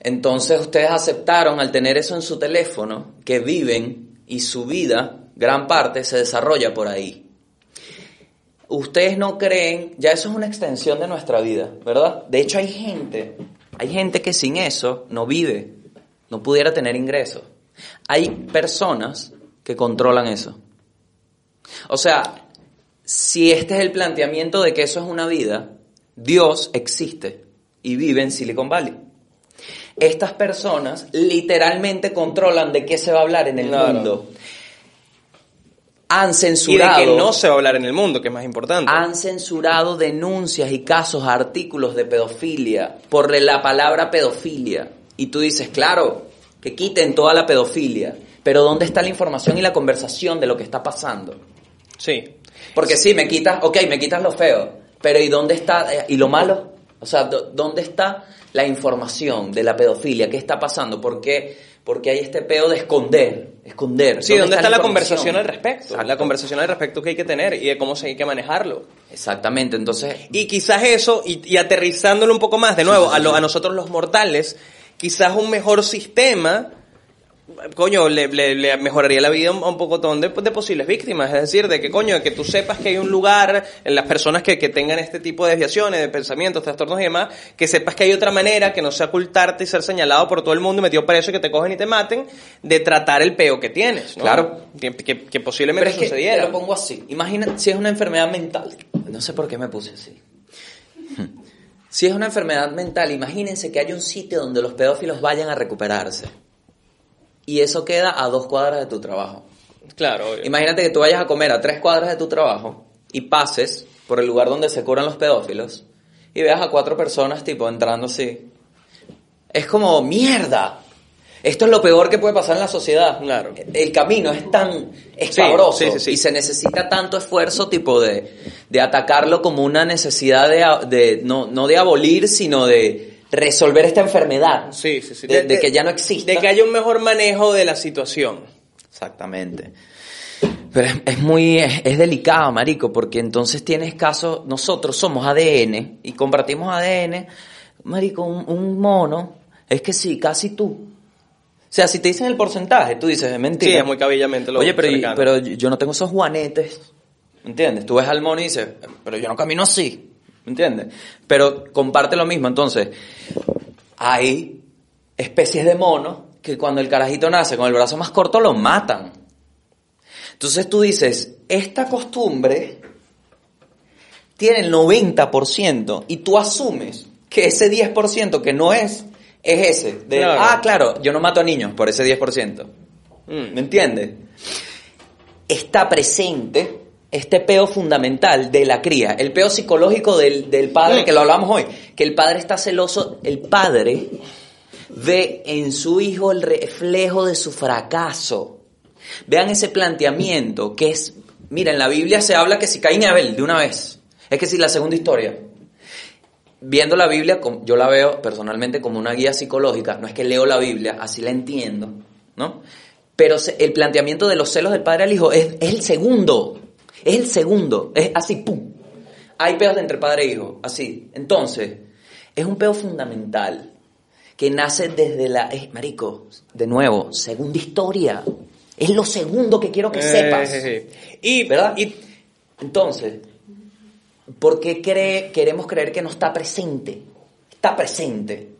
Entonces ustedes aceptaron al tener eso en su teléfono que viven y su vida, gran parte, se desarrolla por ahí. Ustedes no creen, ya eso es una extensión de nuestra vida, ¿verdad? De hecho hay gente, hay gente que sin eso no vive, no pudiera tener ingresos. Hay personas que controlan eso. O sea, si este es el planteamiento de que eso es una vida, Dios existe y vive en Silicon Valley. Estas personas literalmente controlan de qué se va a hablar en el Claro. mundo. Han Y de censurado, que no se va a hablar en el mundo, que es más importante. han censurado denuncias y casos, artículos de pedofilia por la palabra pedofilia. Y tú dices, claro, que quiten toda la pedofilia, pero ¿dónde está la información y la conversación de lo que está pasando? Sí. Porque sí, me quitas, ok, me quitas lo feo, pero ¿y dónde está, eh, y lo malo? O sea, ¿dónde está la información de la pedofilia? ¿Qué está pasando? ¿Por qué, porque hay este pedo de esconder? Esconder. Sí, ¿dónde está la conversación al respecto? La conversación al respecto que hay que tener y de cómo se hay que manejarlo. Exactamente, entonces... Y quizás eso, y, y aterrizándolo un poco más, de nuevo, sí, sí, a, lo- a nosotros los mortales, quizás un mejor sistema, coño, le, le- le mejoraría la vida a un, un pocotón de, de posibles víctimas. Es decir, de que, coño, de que tú sepas que hay un lugar en las personas que, que tengan este tipo de desviaciones, de pensamientos, trastornos y demás, que sepas que hay otra manera, que no sea ocultarte y ser señalado por todo el mundo y metido preso y que te cogen y te maten, de tratar el peo que tienes, ¿no? Claro. Que, que- que posiblemente Pero es que te sucediera. lo pongo así. Imagina si es una enfermedad mental. No sé por qué me puse así. Si es una enfermedad mental, imagínense que hay un sitio donde los pedófilos vayan a recuperarse. Y eso queda a dos cuadras de tu trabajo. Claro, obvio. Imagínate que tú vayas a comer a tres cuadras de tu trabajo y pases por el lugar donde se curan los pedófilos y veas a cuatro personas tipo entrando así. Es como mierda. Esto es lo peor que puede pasar en la sociedad. Claro. El camino es tan escabroso sí, sí, sí. y se necesita tanto esfuerzo tipo de, de atacarlo como una necesidad de, de no, no de abolir, sino de resolver esta enfermedad. Sí, sí, sí. De, de que ya no exista. De que haya un mejor manejo de la situación. Exactamente. Pero es, es muy, es, es delicado, marico, porque entonces tienes casos, nosotros somos ADN y compartimos ADN, marico, un, un mono, es que sí, casi tú. O sea, si te dicen el porcentaje, tú dices, es mentira. Sí, es muy cabillamente lo Oye, pero, pero yo no tengo esos juanetes, ¿me entiendes? Tú ves al mono y dices, pero yo no camino así, ¿me entiendes? Pero comparte lo mismo, entonces, hay especies de monos que cuando el carajito nace con el brazo más corto lo matan. Entonces tú dices, esta costumbre tiene el 90% y tú asumes que ese 10% que no es, es ese. De, Claro. Ah, claro, yo no mato a niños por ese 10%. Mm. ¿Me entiendes? Está presente este peo fundamental de la cría, el peo psicológico del, del padre, que lo hablamos hoy, que el padre está celoso, el padre ve en su hijo el reflejo de su fracaso. Vean ese planteamiento que es, mira, en la Biblia se habla que si Caín y Abel, de una vez, es que si la segunda historia, viendo la Biblia, yo la veo personalmente como una guía psicológica, no es que leo la Biblia, así la entiendo, ¿no? Pero el planteamiento de los celos del padre al hijo es el segundo, es el segundo, es así, ¡pum! Hay peos de entre padre e hijo, así. Entonces, es un peo fundamental que nace desde la... Es, marico, de nuevo, segunda historia. Es lo segundo que quiero que sepas. Eh, y, ¿Verdad? y Entonces, ¿por qué cree, queremos creer que no está presente? Está presente.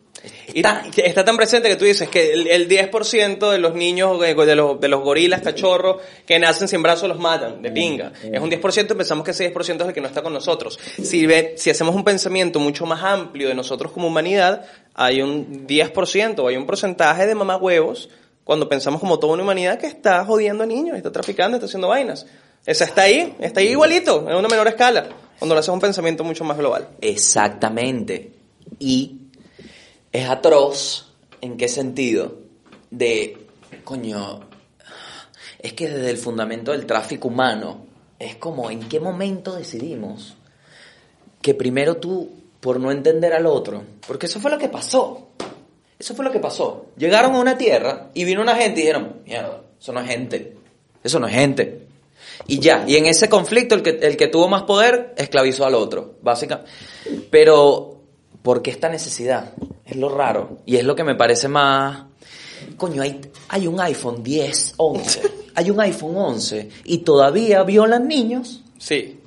Y que está tan presente que tú dices que el, el 10% de los niños, de, de los, de los gorilas, cachorros, que nacen sin brazos los matan, de pinga. Es un 10%, pensamos que ese 10% es el que no está con nosotros. Si, ve, si hacemos un pensamiento mucho más amplio de nosotros como humanidad, hay un 10% o hay un porcentaje de mamá huevos cuando pensamos como toda una humanidad que está jodiendo a niños, está traficando, está haciendo vainas. Esa está ahí, está ahí igualito, en una menor escala, cuando lo haces un pensamiento mucho más global. Exactamente. Y es atroz, ¿en qué sentido? De, coño, es que desde el fundamento del tráfico humano, es como, ¿en qué momento decidimos que primero tú, por no entender al otro, porque eso fue lo que pasó, eso fue lo que pasó. Llegaron a una tierra y vino una gente y dijeron, mierda, eso no es gente, eso no es gente. Y ya, y en ese conflicto el que, el que tuvo más poder esclavizó al otro, básicamente. Pero, ¿por qué esta necesidad? Es lo raro. Y es lo que me parece más... Coño, hay, hay un iPhone 10, 11, [LAUGHS] hay un iPhone 11 y todavía violan niños. Sí.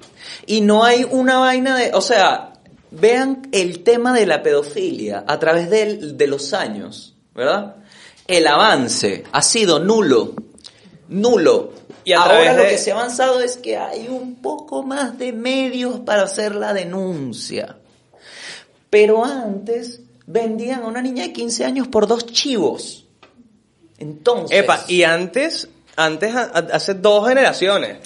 Y no hay una vaina de... O sea, vean el tema de la pedofilia a través del- de los años, ¿verdad? El avance ha sido nulo, nulo. Y a Ahora lo de- que se ha avanzado es que hay un poco más de medios para hacer la denuncia. Pero antes vendían a una niña de 15 años por dos chivos. Entonces... Epa, y antes, antes, hace dos generaciones,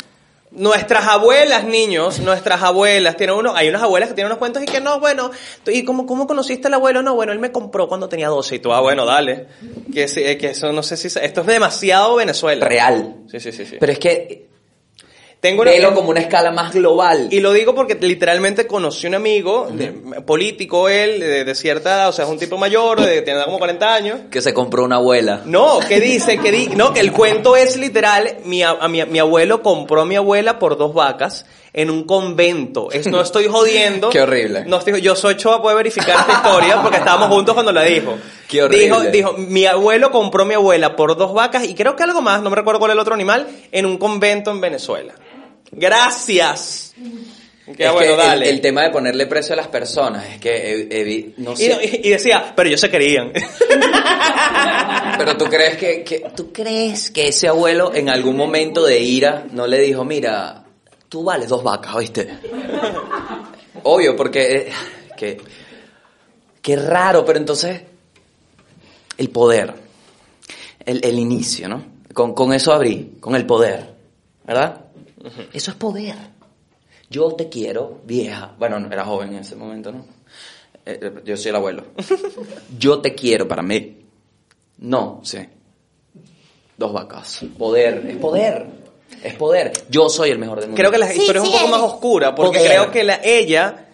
nuestras abuelas, niños, nuestras abuelas, tienen uno, hay unas abuelas que tienen unos cuentos y que no, bueno, ¿y cómo, cómo conociste al abuelo? No, bueno, él me compró cuando tenía 12 y tú, ah, bueno, dale. Que, eh, que eso no sé si, esto es demasiado Venezuela. Real. Sí, sí, sí, sí. Pero es que Tengo una- velo como una escala más global. Y lo digo porque literalmente conocí un amigo, de- político él, de, de cierta edad, o sea, es un tipo mayor, de, tiene como 40 años. que se compró una abuela. No, que dice, que di, no, que el cuento es literal, mi, a- a mi, mi abuelo compró a mi abuela por dos vacas en un convento. Es, no estoy jodiendo. [LAUGHS] Qué horrible. No estoy, yo soy Choa, puede verificar esta historia porque estábamos juntos cuando la dijo. [LAUGHS] Qué horrible. Dijo, dijo, mi abuelo compró a mi abuela por dos vacas y creo que algo más, no me recuerdo cuál es el otro animal, en un convento en Venezuela. Gracias. Es bueno, que dale. El, tema de ponerle precio a las personas es que, eh, evi- no y, sé, y- y decía, pero ellos se querían. [LAUGHS] pero tú crees que, que- tú crees que ese abuelo en algún momento de ira no le dijo, mira, tú vales dos vacas, ¿oíste? [LAUGHS] Obvio, porque eh, que qué raro, pero entonces el poder, el, el inicio, ¿no? Con, con eso abrí, con el poder, ¿verdad? Eso es poder. Yo te quiero, vieja. Bueno, no, era joven en ese momento, ¿no? Eh, eh, yo soy el abuelo. [LAUGHS] Yo te quiero para mí. No, sí. Dos vacas. Poder, es poder. Es poder. Yo soy el mejor del mundo. Creo que la Sí, historia es sí, un poco eres. más oscura, porque Poder. creo que la, ella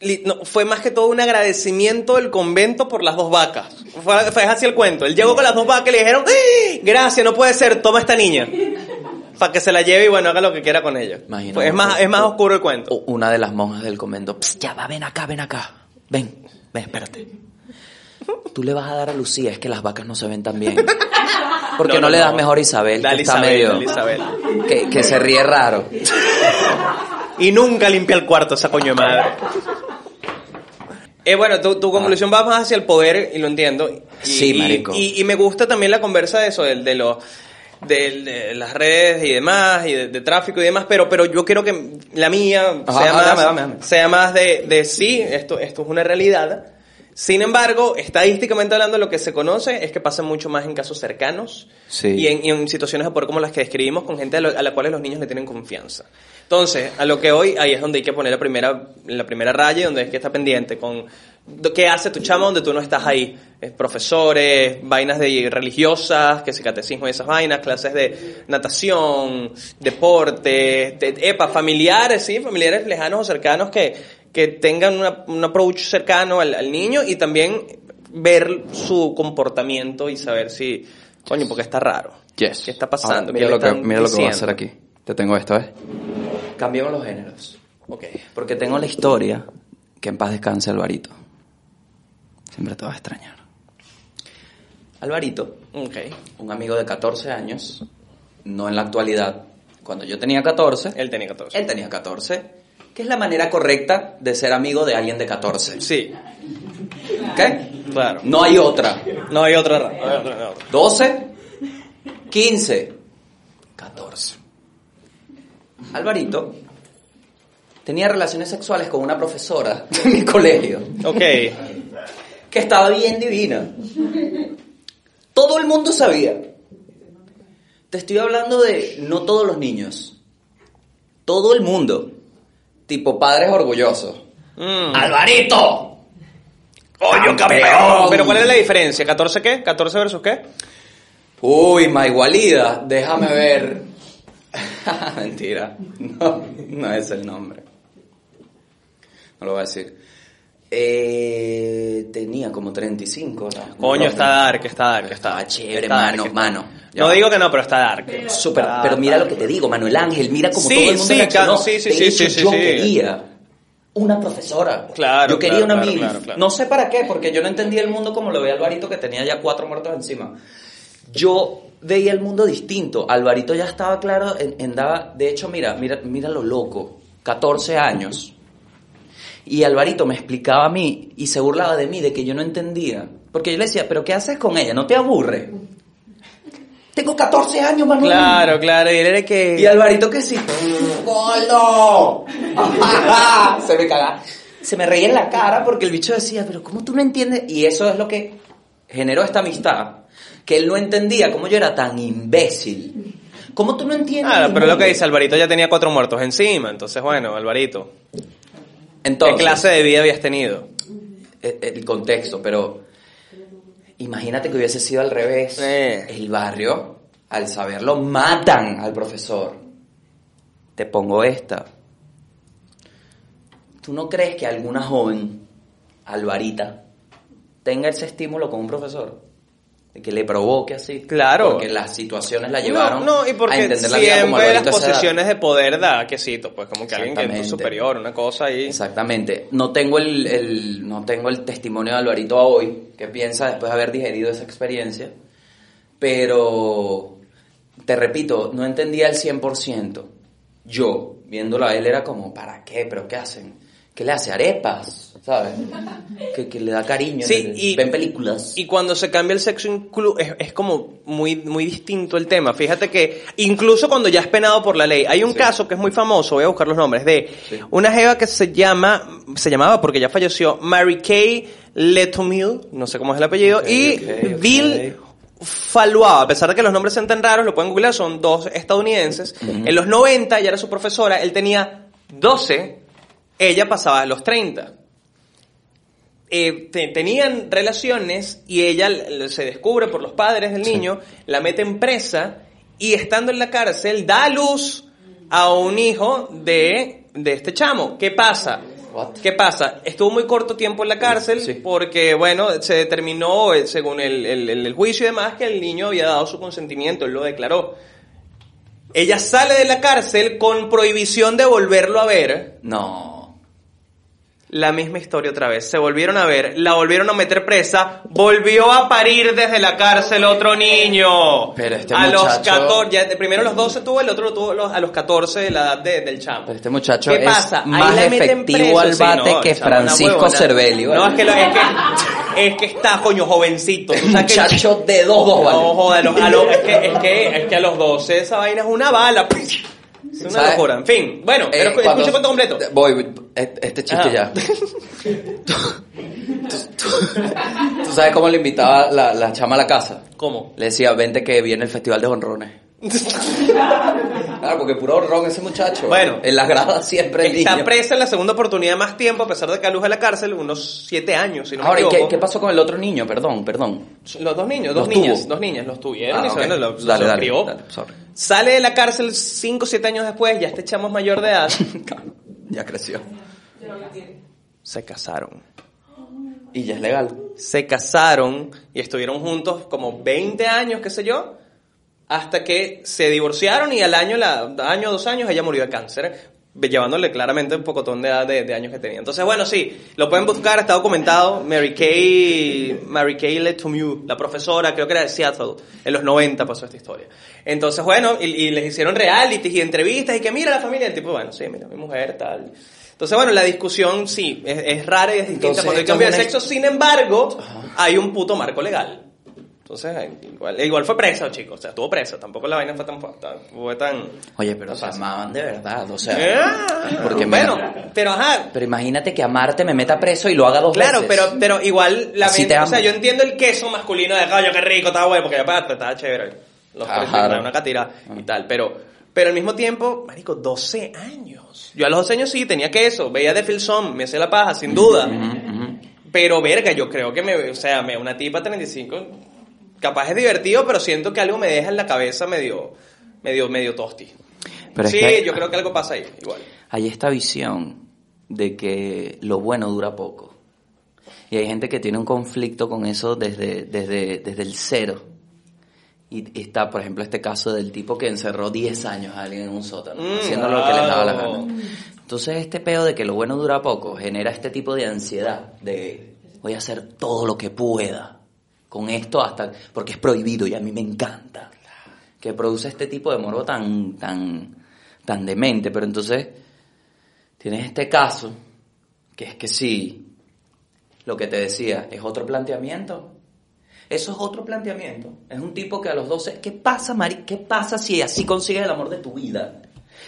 li- no, fue más que todo un agradecimiento del convento por las dos vacas. Fue, fue así el cuento. Él llegó con las dos vacas y le dijeron, ¡Ah! gracias, no puede ser, toma esta niña. Para que se la lleve y bueno, haga lo que quiera con ella. Imagino. Fue- es, más, es más oscuro el cuento. Una de las monjas del convento. "Psst, ya va, ven acá, ven acá. Ven, ven, espérate. Tú le vas a dar a Lucía, es que las vacas no se ven tan bien. Porque no, No, no, le das no. mejor a Isabel, Dale que está Isabel, medio. dale Isabel. Que, que se ríe raro. Y nunca limpia el cuarto esa coño de madre. Eh, bueno, tu, tu conclusión va más hacia el poder y lo entiendo. Y, Sí, marico. Y, y me gusta también la conversa de eso, del- de, los de las redes y demás, y de, de tráfico y demás, pero, pero yo quiero que la mía Ajá, sea, más, dame, dame, dame. sea más de, de sí, esto, esto es una realidad. Sin embargo, estadísticamente hablando, lo que se conoce es que pasa mucho más en casos cercanos Sí. y, en, y en situaciones de poder como las que describimos con gente a, lo- a la cual los niños le tienen confianza. Entonces, a lo que hoy, ahí es donde hay que poner la primera, la primera raya, y donde hay que estar pendiente con qué hace tu chama donde tú no estás ahí. Eh, profesores, vainas de religiosas, que si catecismo y esas vainas, clases de natación, deporte, de- epa, familiares, sí, familiares lejanos o cercanos que, que tengan una- un approach cercano al, al niño y también ver su comportamiento y saber si, coño, porque está raro. Yes. ¿Qué está pasando? Ahora, ¿Qué mira lo que, mira lo que voy a hacer aquí. Te tengo esto, ¿eh? Cambiemos los géneros. Ok. Porque tengo la historia que en paz descanse Alvarito. Siempre te vas a extrañar. Alvarito, Ok. un amigo de 14 años, no en la actualidad. Cuando yo tenía 14, Él tenía 14. él tenía 14, que es la manera correcta de ser amigo de alguien de 14. Sí. ¿Ok? Claro. No hay otra. No hay otra. ra- no hay otra, no hay otra. 12, 15, 14. Alvarito tenía relaciones sexuales con una profesora de mi colegio Ok. Que estaba bien divina. Todo el mundo sabía. Te estoy hablando de no todos los niños. Todo el mundo. Tipo padres orgullosos. Mm. ¡Alvarito! ¡Coño, campeón! Pero ¿cuál es la diferencia? ¿14 qué? ¿14 versus qué? Uy, Maigualida, déjame ver. [LAUGHS] Mentira, no, no es el nombre. No lo voy a decir. Eh, tenía como 35, ¿no? Coño, No, está dark, está dark, está dark. chévere, Está mano, dark, mano. Ya No digo que no, pero está dark. Súper, Está pero mira dark. lo que te digo, Manuel Ángel, mira como Sí, todo el mundo sí, reaccionó. claro, sí, sí, De sí, hecho, sí, sí, yo quería una profesora. Claro, Yo quería claro, una claro, MILF. claro, claro. No sé para qué, porque yo no entendía el mundo como lo veía Alvarito, que tenía ya cuatro muertos encima. Yo veía el mundo distinto. Alvarito ya estaba claro, en, en daba, de hecho, mira, mira, mira lo loco, 14 años. Y Alvarito me explicaba a mí y se burlaba de mí, de que yo no entendía. Porque yo le decía, ¿pero qué haces con ella? ¿No te aburre? Tengo 14 años, Manuel. Claro, claro. Y él era que... Y Alvarito que sí. ¡Golo! [LAUGHS] se me caga. Se me reía en la cara porque el bicho decía, pero ¿cómo tú no entiendes? Y eso es lo que generó esta amistad. Que él no entendía cómo yo era tan imbécil. ¿Cómo tú no entiendes? Claro, pero lo que dice Alvarito ya tenía cuatro muertos encima. Entonces, bueno, Alvarito. Entonces, ¿Qué clase de vida habías tenido? el, el contexto, pero imagínate que hubiese sido al revés. Eh. El barrio, al saberlo, matan al profesor. Te pongo esta. ¿Tú no crees que alguna joven, Alvarita, tenga ese estímulo con un profesor? Que le provoque así. Claro. Porque las situaciones la llevaron no, no, y a porque entender la vida como las a posiciones de poder da quesito, pues como que alguien que es tu superior, una cosa ahí. Exactamente. No tengo el, el- no tengo el testimonio de Alvarito a hoy, que piensa después de haber digerido esa experiencia, pero te repito, no entendía el 100%. Yo, viéndolo a él, era como, ¿para qué? ¿Pero qué hacen? ¿Qué le hace? ¿Arepas? ¿Sabes? Que, que le da cariño. Sí, le- y- ven películas. Y cuando se cambia el sexo inclu es, es como muy, muy distinto el tema. Fíjate que incluso cuando ya es penado por la ley, hay un Sí. caso que es muy famoso, voy a buscar los nombres, de Sí. una jeva que se llama, se llamaba porque ya falleció, Mary Kay Letomil, no sé cómo es el apellido, y. Bill Falua, a pesar de que los nombres sean tan raros, lo pueden googlear, son dos estadounidenses. En los 90 ella era su profesora, él tenía 12, ella pasaba a los 30 eh, te- tenían relaciones y ella se descubre por los padres del niño, la mete en presa y estando en la cárcel da a luz a un hijo de, de este chamo. ¿Qué pasa? What? ¿Qué pasa? Estuvo muy corto tiempo en la cárcel Sí. porque, bueno, se determinó, eh, según el, el- el- el juicio y demás, que el niño había dado su consentimiento, él lo declaró. Ella sale de la cárcel con prohibición de volverlo a ver. No. La misma historia otra vez. Se volvieron a ver, la volvieron a meter presa, volvió a parir desde la cárcel otro niño. Pero este a los muchacho- 14, ya, primero los 12 tuvo, el otro lo tuvo los- a los 14 de la edad de- del chamo. Pero este muchacho ¿Qué es pasa? Más efectivo preso, al sí, bate no, que chamo, Francisco. Cervelli. No, es que, lo- es que, es que está, coño, jovencito. Tú sabes que- Muchacho de dos dos, ¿vale? No, joder, a los- a los- es, que, es, que, es que a los 12 esa vaina es una bala. Es una ¿Sabes? locura. En fin, bueno, Eh, pero escucha cuento completo. Voy, voy, este chiste Ajá. ya. [LAUGHS] [LAUGHS] tú, tú- tú- tú sabes cómo le invitaba la, la chama a la casa. ¿Cómo? Le decía, vente que viene el festival de honrones. [LAUGHS] Claro, porque puro honrón ese muchacho. Bueno. En las gradas siempre el Está niño. presa en la segunda oportunidad más tiempo, a pesar de que aluja la cárcel, unos siete años, si no Ahora, ¿y me qué, qué pasó con el otro niño? Perdón, perdón. Los dos niños, dos ¿Los niñas, tuvo? dos niñas, los tuvieron Ah, y se Dale, los dale, crió. dale, sorry. Sale de la cárcel cinco o siete años después, ya este chamo es mayor de edad. [LAUGHS] ya creció. se casaron. Y ya es legal. Se casaron y estuvieron juntos como 20 años, qué sé yo, hasta que se divorciaron y al año, la, año, dos años, ella murió de cáncer, llevándole claramente un pocotón de edad de, de años que tenía. Entonces, bueno, sí, lo pueden buscar, está documentado. Mary Kay, Mary Kay Letourneau, la profesora, creo que era de Seattle, en los 90 pasó esta historia. Entonces, bueno, y, y les hicieron realities y entrevistas y que mira la familia, el tipo, bueno, sí, mira, mi mujer, tal. Entonces, bueno, la discusión sí, es, es rara y es distinta Entonces, cuando hay cambio de sexo, sin embargo, hay un puto marco legal. Entonces, eh, igual, igual fue preso, chicos, o sea, estuvo preso, tampoco la vaina fue tan, fu- tan- fue tan... Oye, pero tan se fácil. amaban de verdad, o sea. Ah, Porque bueno, pero ajá, Pero imagínate que amarte me meta preso y lo haga dos Claro, veces. pero, pero igual la Así mente- o sea, yo entiendo el queso masculino de coño, qué rico, estaba bueno, porque aparte estaba chévere. Los tres, una catira y tal, pero, pero al mismo tiempo, marico, 12 años. Yo a los 12 años sí tenía queso, veía de Filson, me hacía la paja, sin duda. Pero verga, yo creo que me, o sea, me una tipa 35, capaz es divertido, pero siento que algo me deja en la cabeza medio, medio, medio tosti. Pero es sí, que yo creo que algo pasa ahí, igual. hay esta visión de que lo bueno dura poco. Y hay gente que tiene un conflicto con eso desde, desde, desde el cero. Y está, por ejemplo, este caso del tipo que encerró 10 años a alguien en un sótano, Mm, haciendo lo que les daba la gana. Entonces, este peo de que lo bueno dura poco genera este tipo de ansiedad de voy a hacer todo lo que pueda con esto hasta porque es prohibido y a mí me encanta. Que produce este tipo de morbo tan, tan, tan demente. Pero entonces, tienes este caso, que es que sí, lo que te decía, es otro planteamiento. Eso es otro planteamiento. Es un tipo que a los 12, ¿qué pasa, Mari? ¿Qué pasa si así consigues el amor de tu vida?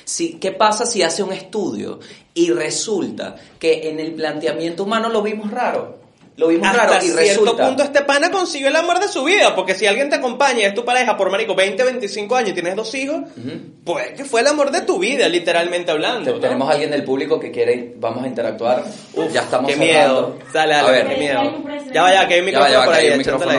Si, ¿Qué pasa si hace un estudio y resulta que en el planteamiento humano lo vimos raro? Lo vimos Hasta raro y cierto resulta... punto este pana consiguió el amor de su vida, porque si alguien te acompaña y es tu pareja por marico 20, 25 años y tienes dos hijos, pues que fue el amor de tu vida, literalmente hablando. ¿no? Tenemos a alguien del público que quiere, vamos a interactuar. Uf, ya estamos Qué cerrando. miedo. Dale, dale, a ver, qué Hay miedo. Ya vaya, que hay un Ya va, micrófono ya va, por hay ahí, un échatela ahí.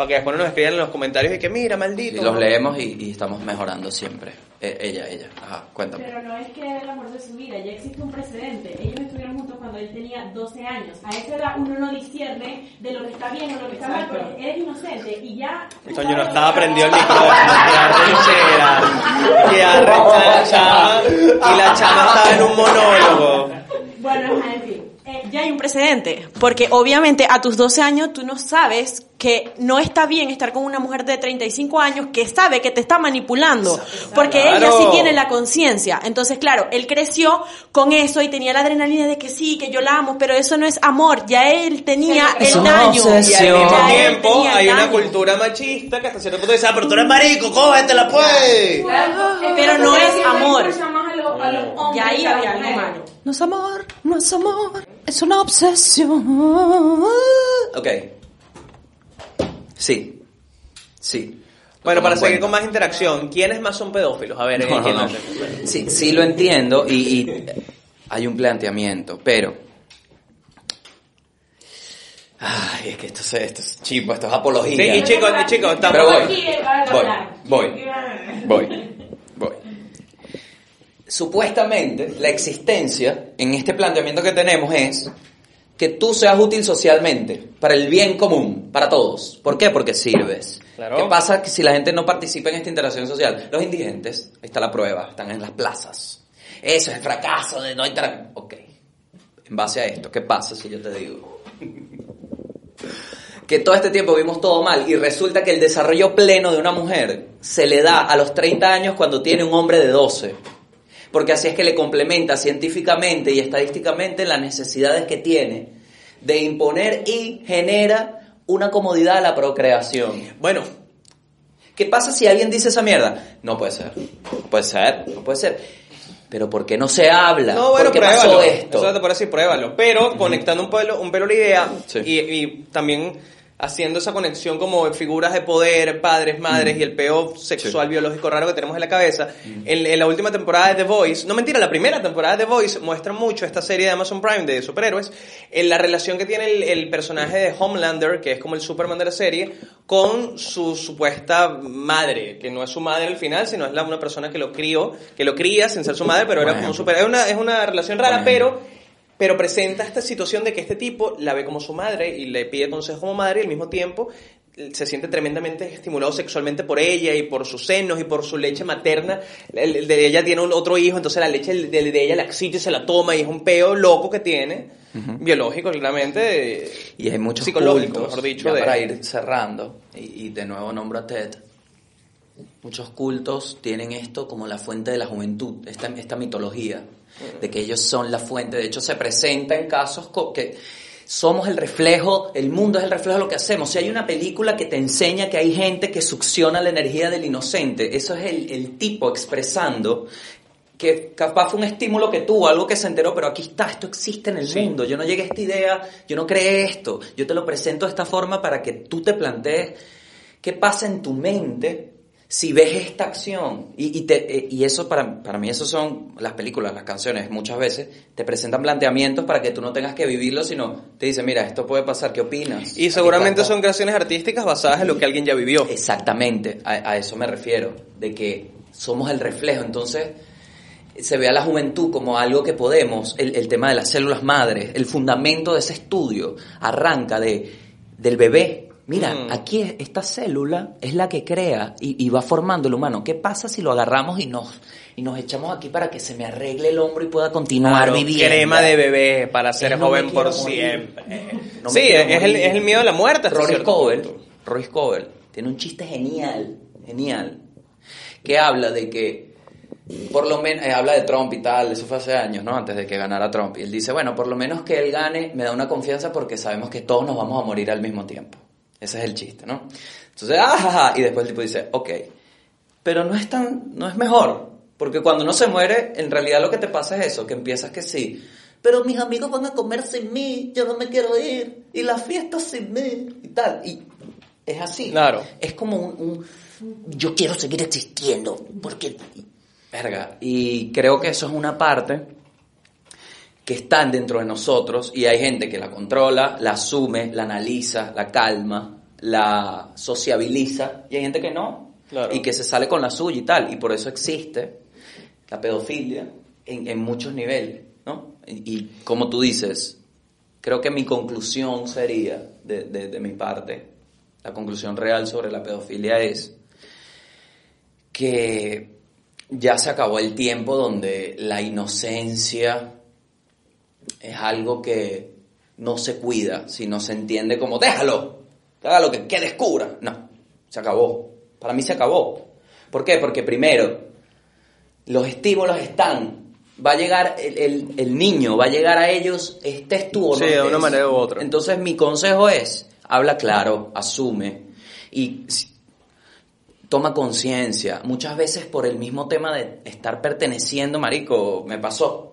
Para que después nos escriban en los comentarios y que mira, maldito. Y los leemos y, y estamos mejorando siempre. Eh, ella, ella. Ajá, cuéntame. Pero no es que era el amor de su vida, ya existe un precedente. Ellos estuvieron juntos cuando él tenía 12 años. A esa edad uno no discierne de lo que está bien o lo que está mal, porque eres inocente y ya... Coño, no estaba que- prendido el micrófono. Qué arrechera [LAUGHS] la chama. Y la chama estaba en un monólogo. Bueno, ajá. Eh, ya hay un precedente, porque obviamente a tus 12 años tú no sabes que no está bien estar con una mujer de 35 años que sabe que te está manipulando, porque ella Claro. sí tiene la conciencia. Entonces, claro, él creció con eso y tenía la adrenalina de que sí, que yo la amo, pero eso no es amor, ya él tenía el daño. Y al mismo tiempo hay una cultura machista que hasta cierto punto dice, ah, pero tú eres marico, cógetela pues. Pero no es amor. A los, a los hombres Y ahí había algo malo. No es amor, no es amor, es una obsesión. Ok. Sí. Sí. Bueno, para seguir con más interacción, ¿quiénes más son pedófilos? A ver, No. Sí, sí lo entiendo y, y hay un planteamiento, pero... Ay, es que esto, es- esto es chivo, esto es apología. Sí, y chicos, y chicos, estamos... Pero voy, Aquí va a voy, hablar. voy, voy, voy. Supuestamente, la existencia en este planteamiento que tenemos es que tú seas útil socialmente, para el bien común, para todos. ¿Por qué? Porque sirves. Claro. ¿Qué pasa si la gente no participa en esta interacción social? Los indigentes, ahí está la prueba, están en las plazas. Eso es fracaso de no interacción. Ok. En base a esto, ¿qué pasa si yo te digo? que todo este tiempo vimos todo mal y resulta que el desarrollo pleno de una mujer se le da a los 30 años cuando tiene un hombre de 12. Porque así es que le complementa científicamente y estadísticamente las necesidades que tiene de imponer y genera una comodidad a la procreación. Bueno, ¿Qué pasa si alguien dice esa mierda? No puede ser. No puede ser, no puede ser. Pero ¿por qué no se habla? no, bueno, ¿Por qué pruébalo. pasó esto? Eso te parece, pruébalo. Pero conectando un pelo, un pelo la idea Sí. y, y también haciendo esa conexión como figuras de poder, padres, madres y el peo sexual biológico raro que tenemos en la cabeza. En, en la última temporada de The Voice, no mentira, la primera temporada de The Voice muestra mucho esta serie de Amazon Prime de superhéroes, en la relación que tiene el, el personaje de Homelander, que es como el Superman de la serie, con su supuesta madre, que no es su madre al final, sino es la, una persona que lo crió, que lo cría sin ser su madre, pero era como un ejemplo. super... Es una, es una relación rara, pero pero presenta esta situación de que este tipo la ve como su madre y le pide consejo como madre y al mismo tiempo se siente tremendamente estimulado sexualmente por ella y por sus senos y por su leche materna. De ella tiene un otro hijo, entonces la leche de, ella la excita y se la toma y es un peo loco que tiene, biológico claramente. eh, Y hay muchos psicológico, cultos, mejor dicho, de- para ir cerrando, y, y de nuevo nombro a Ted, muchos cultos tienen esto como la fuente de la juventud, esta, esta mitología. De que ellos son la fuente. De hecho, se presenta en casos que somos el reflejo, el mundo es el reflejo de lo que hacemos. Si hay una película que te enseña que hay gente que succiona la energía del inocente, eso es el, el tipo expresando que capaz fue un estímulo que tuvo, algo que se enteró, pero aquí está, esto existe en el mundo. Yo no llegué a esta idea, yo no creé esto, yo te lo presento de esta forma para que tú te plantees qué pasa en tu mente si ves esta acción. Y, y, te- eh, y eso para, para mí, eso son las películas, las canciones, muchas veces te presentan planteamientos para que tú no tengas que vivirlo, sino te dicen, mira, esto puede pasar, ¿qué opinas? Y seguramente son creaciones artísticas basadas en lo que alguien ya vivió. Exactamente, a, a eso me refiero, de que somos el reflejo, entonces se ve a la juventud como algo que podemos, el, el tema de las células madres, el fundamento de ese estudio arranca de, del bebé. Mira, Mm. aquí es- esta célula es la que crea y, y va formando el humano. ¿Qué pasa si lo agarramos y nos, y nos echamos aquí para que se me arregle el hombro y pueda continuar Claro, viviendo? crema de bebé para ser no joven por morir. siempre. No sí, es el, es el miedo a la muerte. Rory Scovel. Rory Scovel tiene un chiste genial, genial, que habla de que, por lo menos, eh, habla de Trump y tal, eso fue hace años, ¿no? Antes de que ganara Trump. Y él dice, bueno, por lo menos que él gane me da una confianza porque sabemos que todos nos vamos a morir al mismo tiempo. Ese es el chiste, ¿no? Entonces, ah, y después el tipo dice, ok, pero no es tan, no es mejor, porque cuando uno se muere, en realidad lo que te pasa es eso, que empiezas que sí, pero mis amigos van a comer sin mí, yo no me quiero ir, y la fiesta sin mí, y tal, y es así. Claro. Es como un, un, yo quiero seguir existiendo, porque, verga, y creo que eso es una parte que están dentro de nosotros y hay gente que la controla, la asume, la analiza, la calma, la sociabiliza y hay gente que no Claro. y que se sale con la suya y tal y por eso existe la pedofilia en, en muchos niveles, ¿no? Y, y como tú dices, creo que mi conclusión sería de, de- de mi parte, la conclusión real sobre la pedofilia es que ya se acabó el tiempo donde la inocencia es algo que no se cuida, sino se entiende como déjalo, que haga lo que, que descubra. No, se acabó. Para mí se acabó. ¿Por qué? Porque primero, los estímulos están. Va a llegar el, el- el niño, va a llegar a ellos, estés tú o no. Sí, de una manera u otra. Entonces mi consejo es, habla claro, asume y si- toma conciencia. Muchas veces por el mismo tema de estar perteneciendo, marico, me pasó,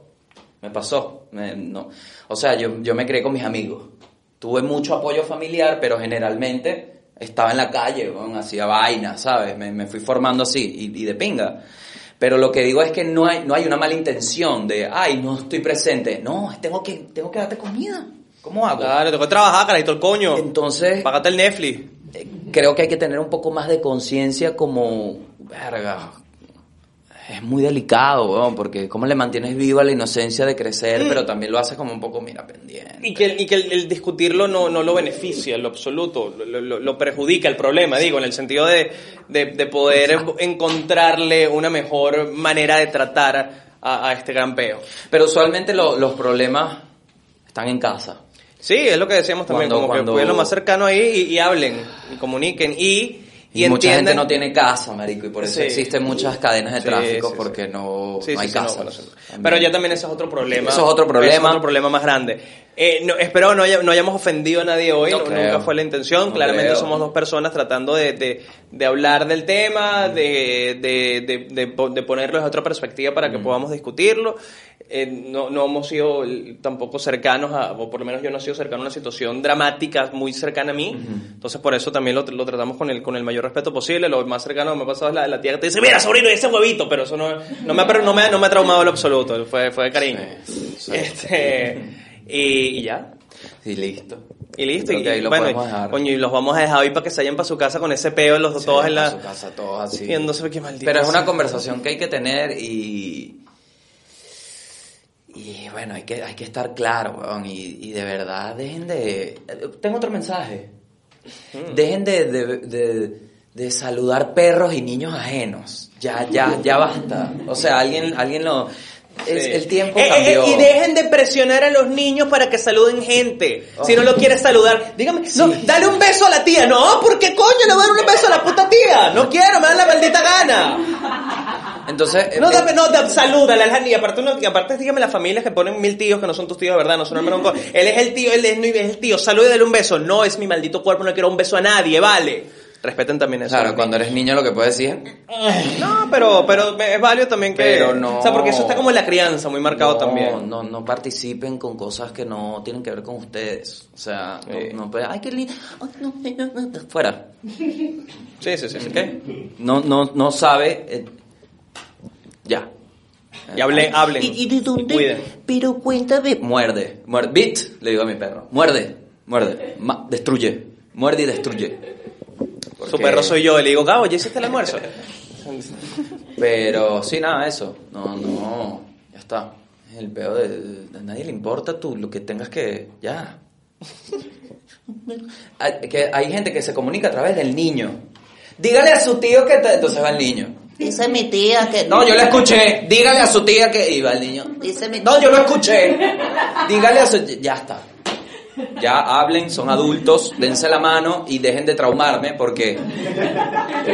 me pasó. me- no. O sea, yo, yo me creé con mis amigos. Tuve mucho apoyo familiar, pero generalmente estaba en la calle, weón, hacía vainas, ¿sabes? Me, me fui formando así y, y de pinga. Pero lo que digo es que no hay, no hay una mala intención de, ay, no estoy presente. No, tengo que, tengo que darte comida. ¿Cómo hago? Claro, tengo que trabajar, carajito, el coño. Entonces, Págate el Netflix. eh, creo que hay que tener un poco más de conciencia como, verga, es muy delicado, weón, porque cómo le mantienes viva la inocencia de crecer, pero también lo haces como un poco, mira, pendiente. Y que, y que el, el discutirlo no, no lo beneficia en lo absoluto, lo, lo- lo perjudica el problema, digo, en el sentido de, de, de poder encontrarle una mejor manera de tratar a, a este gran peo. Pero usualmente lo- los problemas están en casa. Sí, es lo que decíamos también, Cuando- como cuando- que lo más cercano ahí y, y hablen, y comuniquen, y, y, Y, mucha gente no tiene casa, marico, y por eso Sí. existen muchas cadenas de Sí, tráfico sí, porque no, hay no, casa. Pero ya también ese es otro problema. Eso es otro problema. Ese es otro problema más grande. Eh, no, espero no, haya- no hayamos ofendido a nadie hoy, No nunca fue la intención. Claramente creo. somos dos personas tratando de, de, de hablar del tema, de, de, de, de, po- de ponerlo desde otra perspectiva para que podamos discutirlo. Eh, no, no hemos sido tampoco cercanos, a, o por lo menos yo no he sido cercano a una situación dramática muy cercana a mí. Entonces por eso también lo, lo tratamos con el, con el mayor respeto posible. Lo más cercano que me ha pasado es la, la tía que te dice, mira sobrino, ese huevito, pero eso no, no, me, ha, no, me, no me ha traumado en lo absoluto, fue, fue de cariño. Este, y, y ya. Sí, listo. Y listo, Creo y, que ahí lo bueno, y- coño, y los vamos a dejar hoy para que se vayan para su casa con ese peo, los dos todos en para la... su casa, todos así. Viéndose qué maldito. Pero es una conversación que hay que tener y. Y bueno, hay que, hay que estar claro, weón. Y, y de verdad, dejen de. Tengo otro mensaje. Mm. Dejen de, de, de- de saludar perros y niños ajenos. Ya, ya, ya basta. O sea, alguien, alguien lo. El, Sí. el tiempo Eh, eh, cambió. y dejen de presionar a los niños para que saluden gente. Si no lo quieres saludar, dígame, no, dale un beso a la tía. No, ¿por qué coño le voy a dar un beso a la puta tía? No quiero, me da la maldita gana. Entonces, No, eh, dame, no, da- salúdale a la niña. Aparte, uno, y aparte, dígame las familias que ponen mil tíos que no son tus tíos de verdad, no son hermanos. [LAUGHS] Él es el tío, él es, es el tío. Salúdale un beso. No es mi maldito cuerpo, no quiero un beso a nadie, vale. Respeten también eso. claro, cuando eres niño lo que puedes decir [LAUGHS] No, pero, pero es válido también que. Pero no. O sea, porque eso está como en la crianza, muy marcado no, también. No, no participen con cosas que no tienen que ver con ustedes. O sea, no- Sí. no, ay, qué lindo. ay, no, no, no, no". Fuera. Sí, sí, sí. sí. ¿Ok? No, no, no sabe. eh, ya. Y hablen, hablen. ¿Y, y de dónde? Cuiden. Pero cuéntame. Muerde. Muerde. Bit, le digo a mi perro. Muerde. Muerde. Ma- destruye. Muerde y destruye. Su Porque- perro soy yo. Y le digo, Gabo, ¿ya hiciste el almuerzo? [LAUGHS] Pero sí, nada, eso. No, no. Ya está. El peor de, de- a nadie le importa tú lo que tengas que. Ya. [LAUGHS] Hay, que hay gente que se comunica a través del niño. Dígale a su tío que te... entonces va el niño. Dice mi tía que no, yo la escuché. Dígale a su tía que y va el niño. Dice mi no, yo lo escuché. [LAUGHS] Dígale a su ya está. Ya hablen, son adultos, dense la mano y dejen de traumarme porque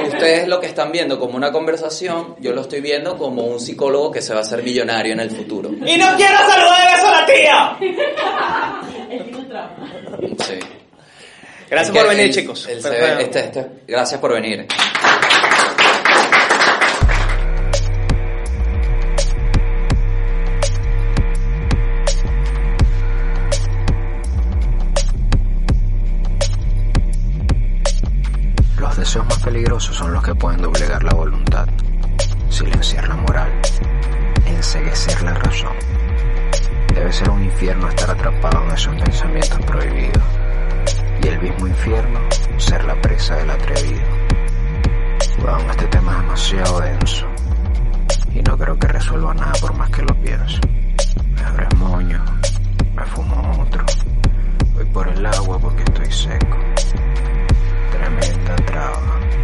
ustedes lo que están viendo como una conversación, yo lo estoy viendo como un psicólogo que se va a hacer millonario en el futuro. ¡Y no quiero saludar a beso a la tía! Sí. Gracias Es que por venir, el- chicos. este- este- gracias por venir. Deseos más peligrosos son los que pueden doblegar la voluntad, silenciar la moral, enseguecer la razón. Debe ser un infierno estar atrapado en esos pensamientos prohibidos. Y el mismo infierno ser la presa del atrevido. Bueno, este tema es demasiado denso. Y no creo que resuelva nada por más que lo piense. Me abres moño, me fumo otro. Voy por el agua porque estoy seco la meta traba.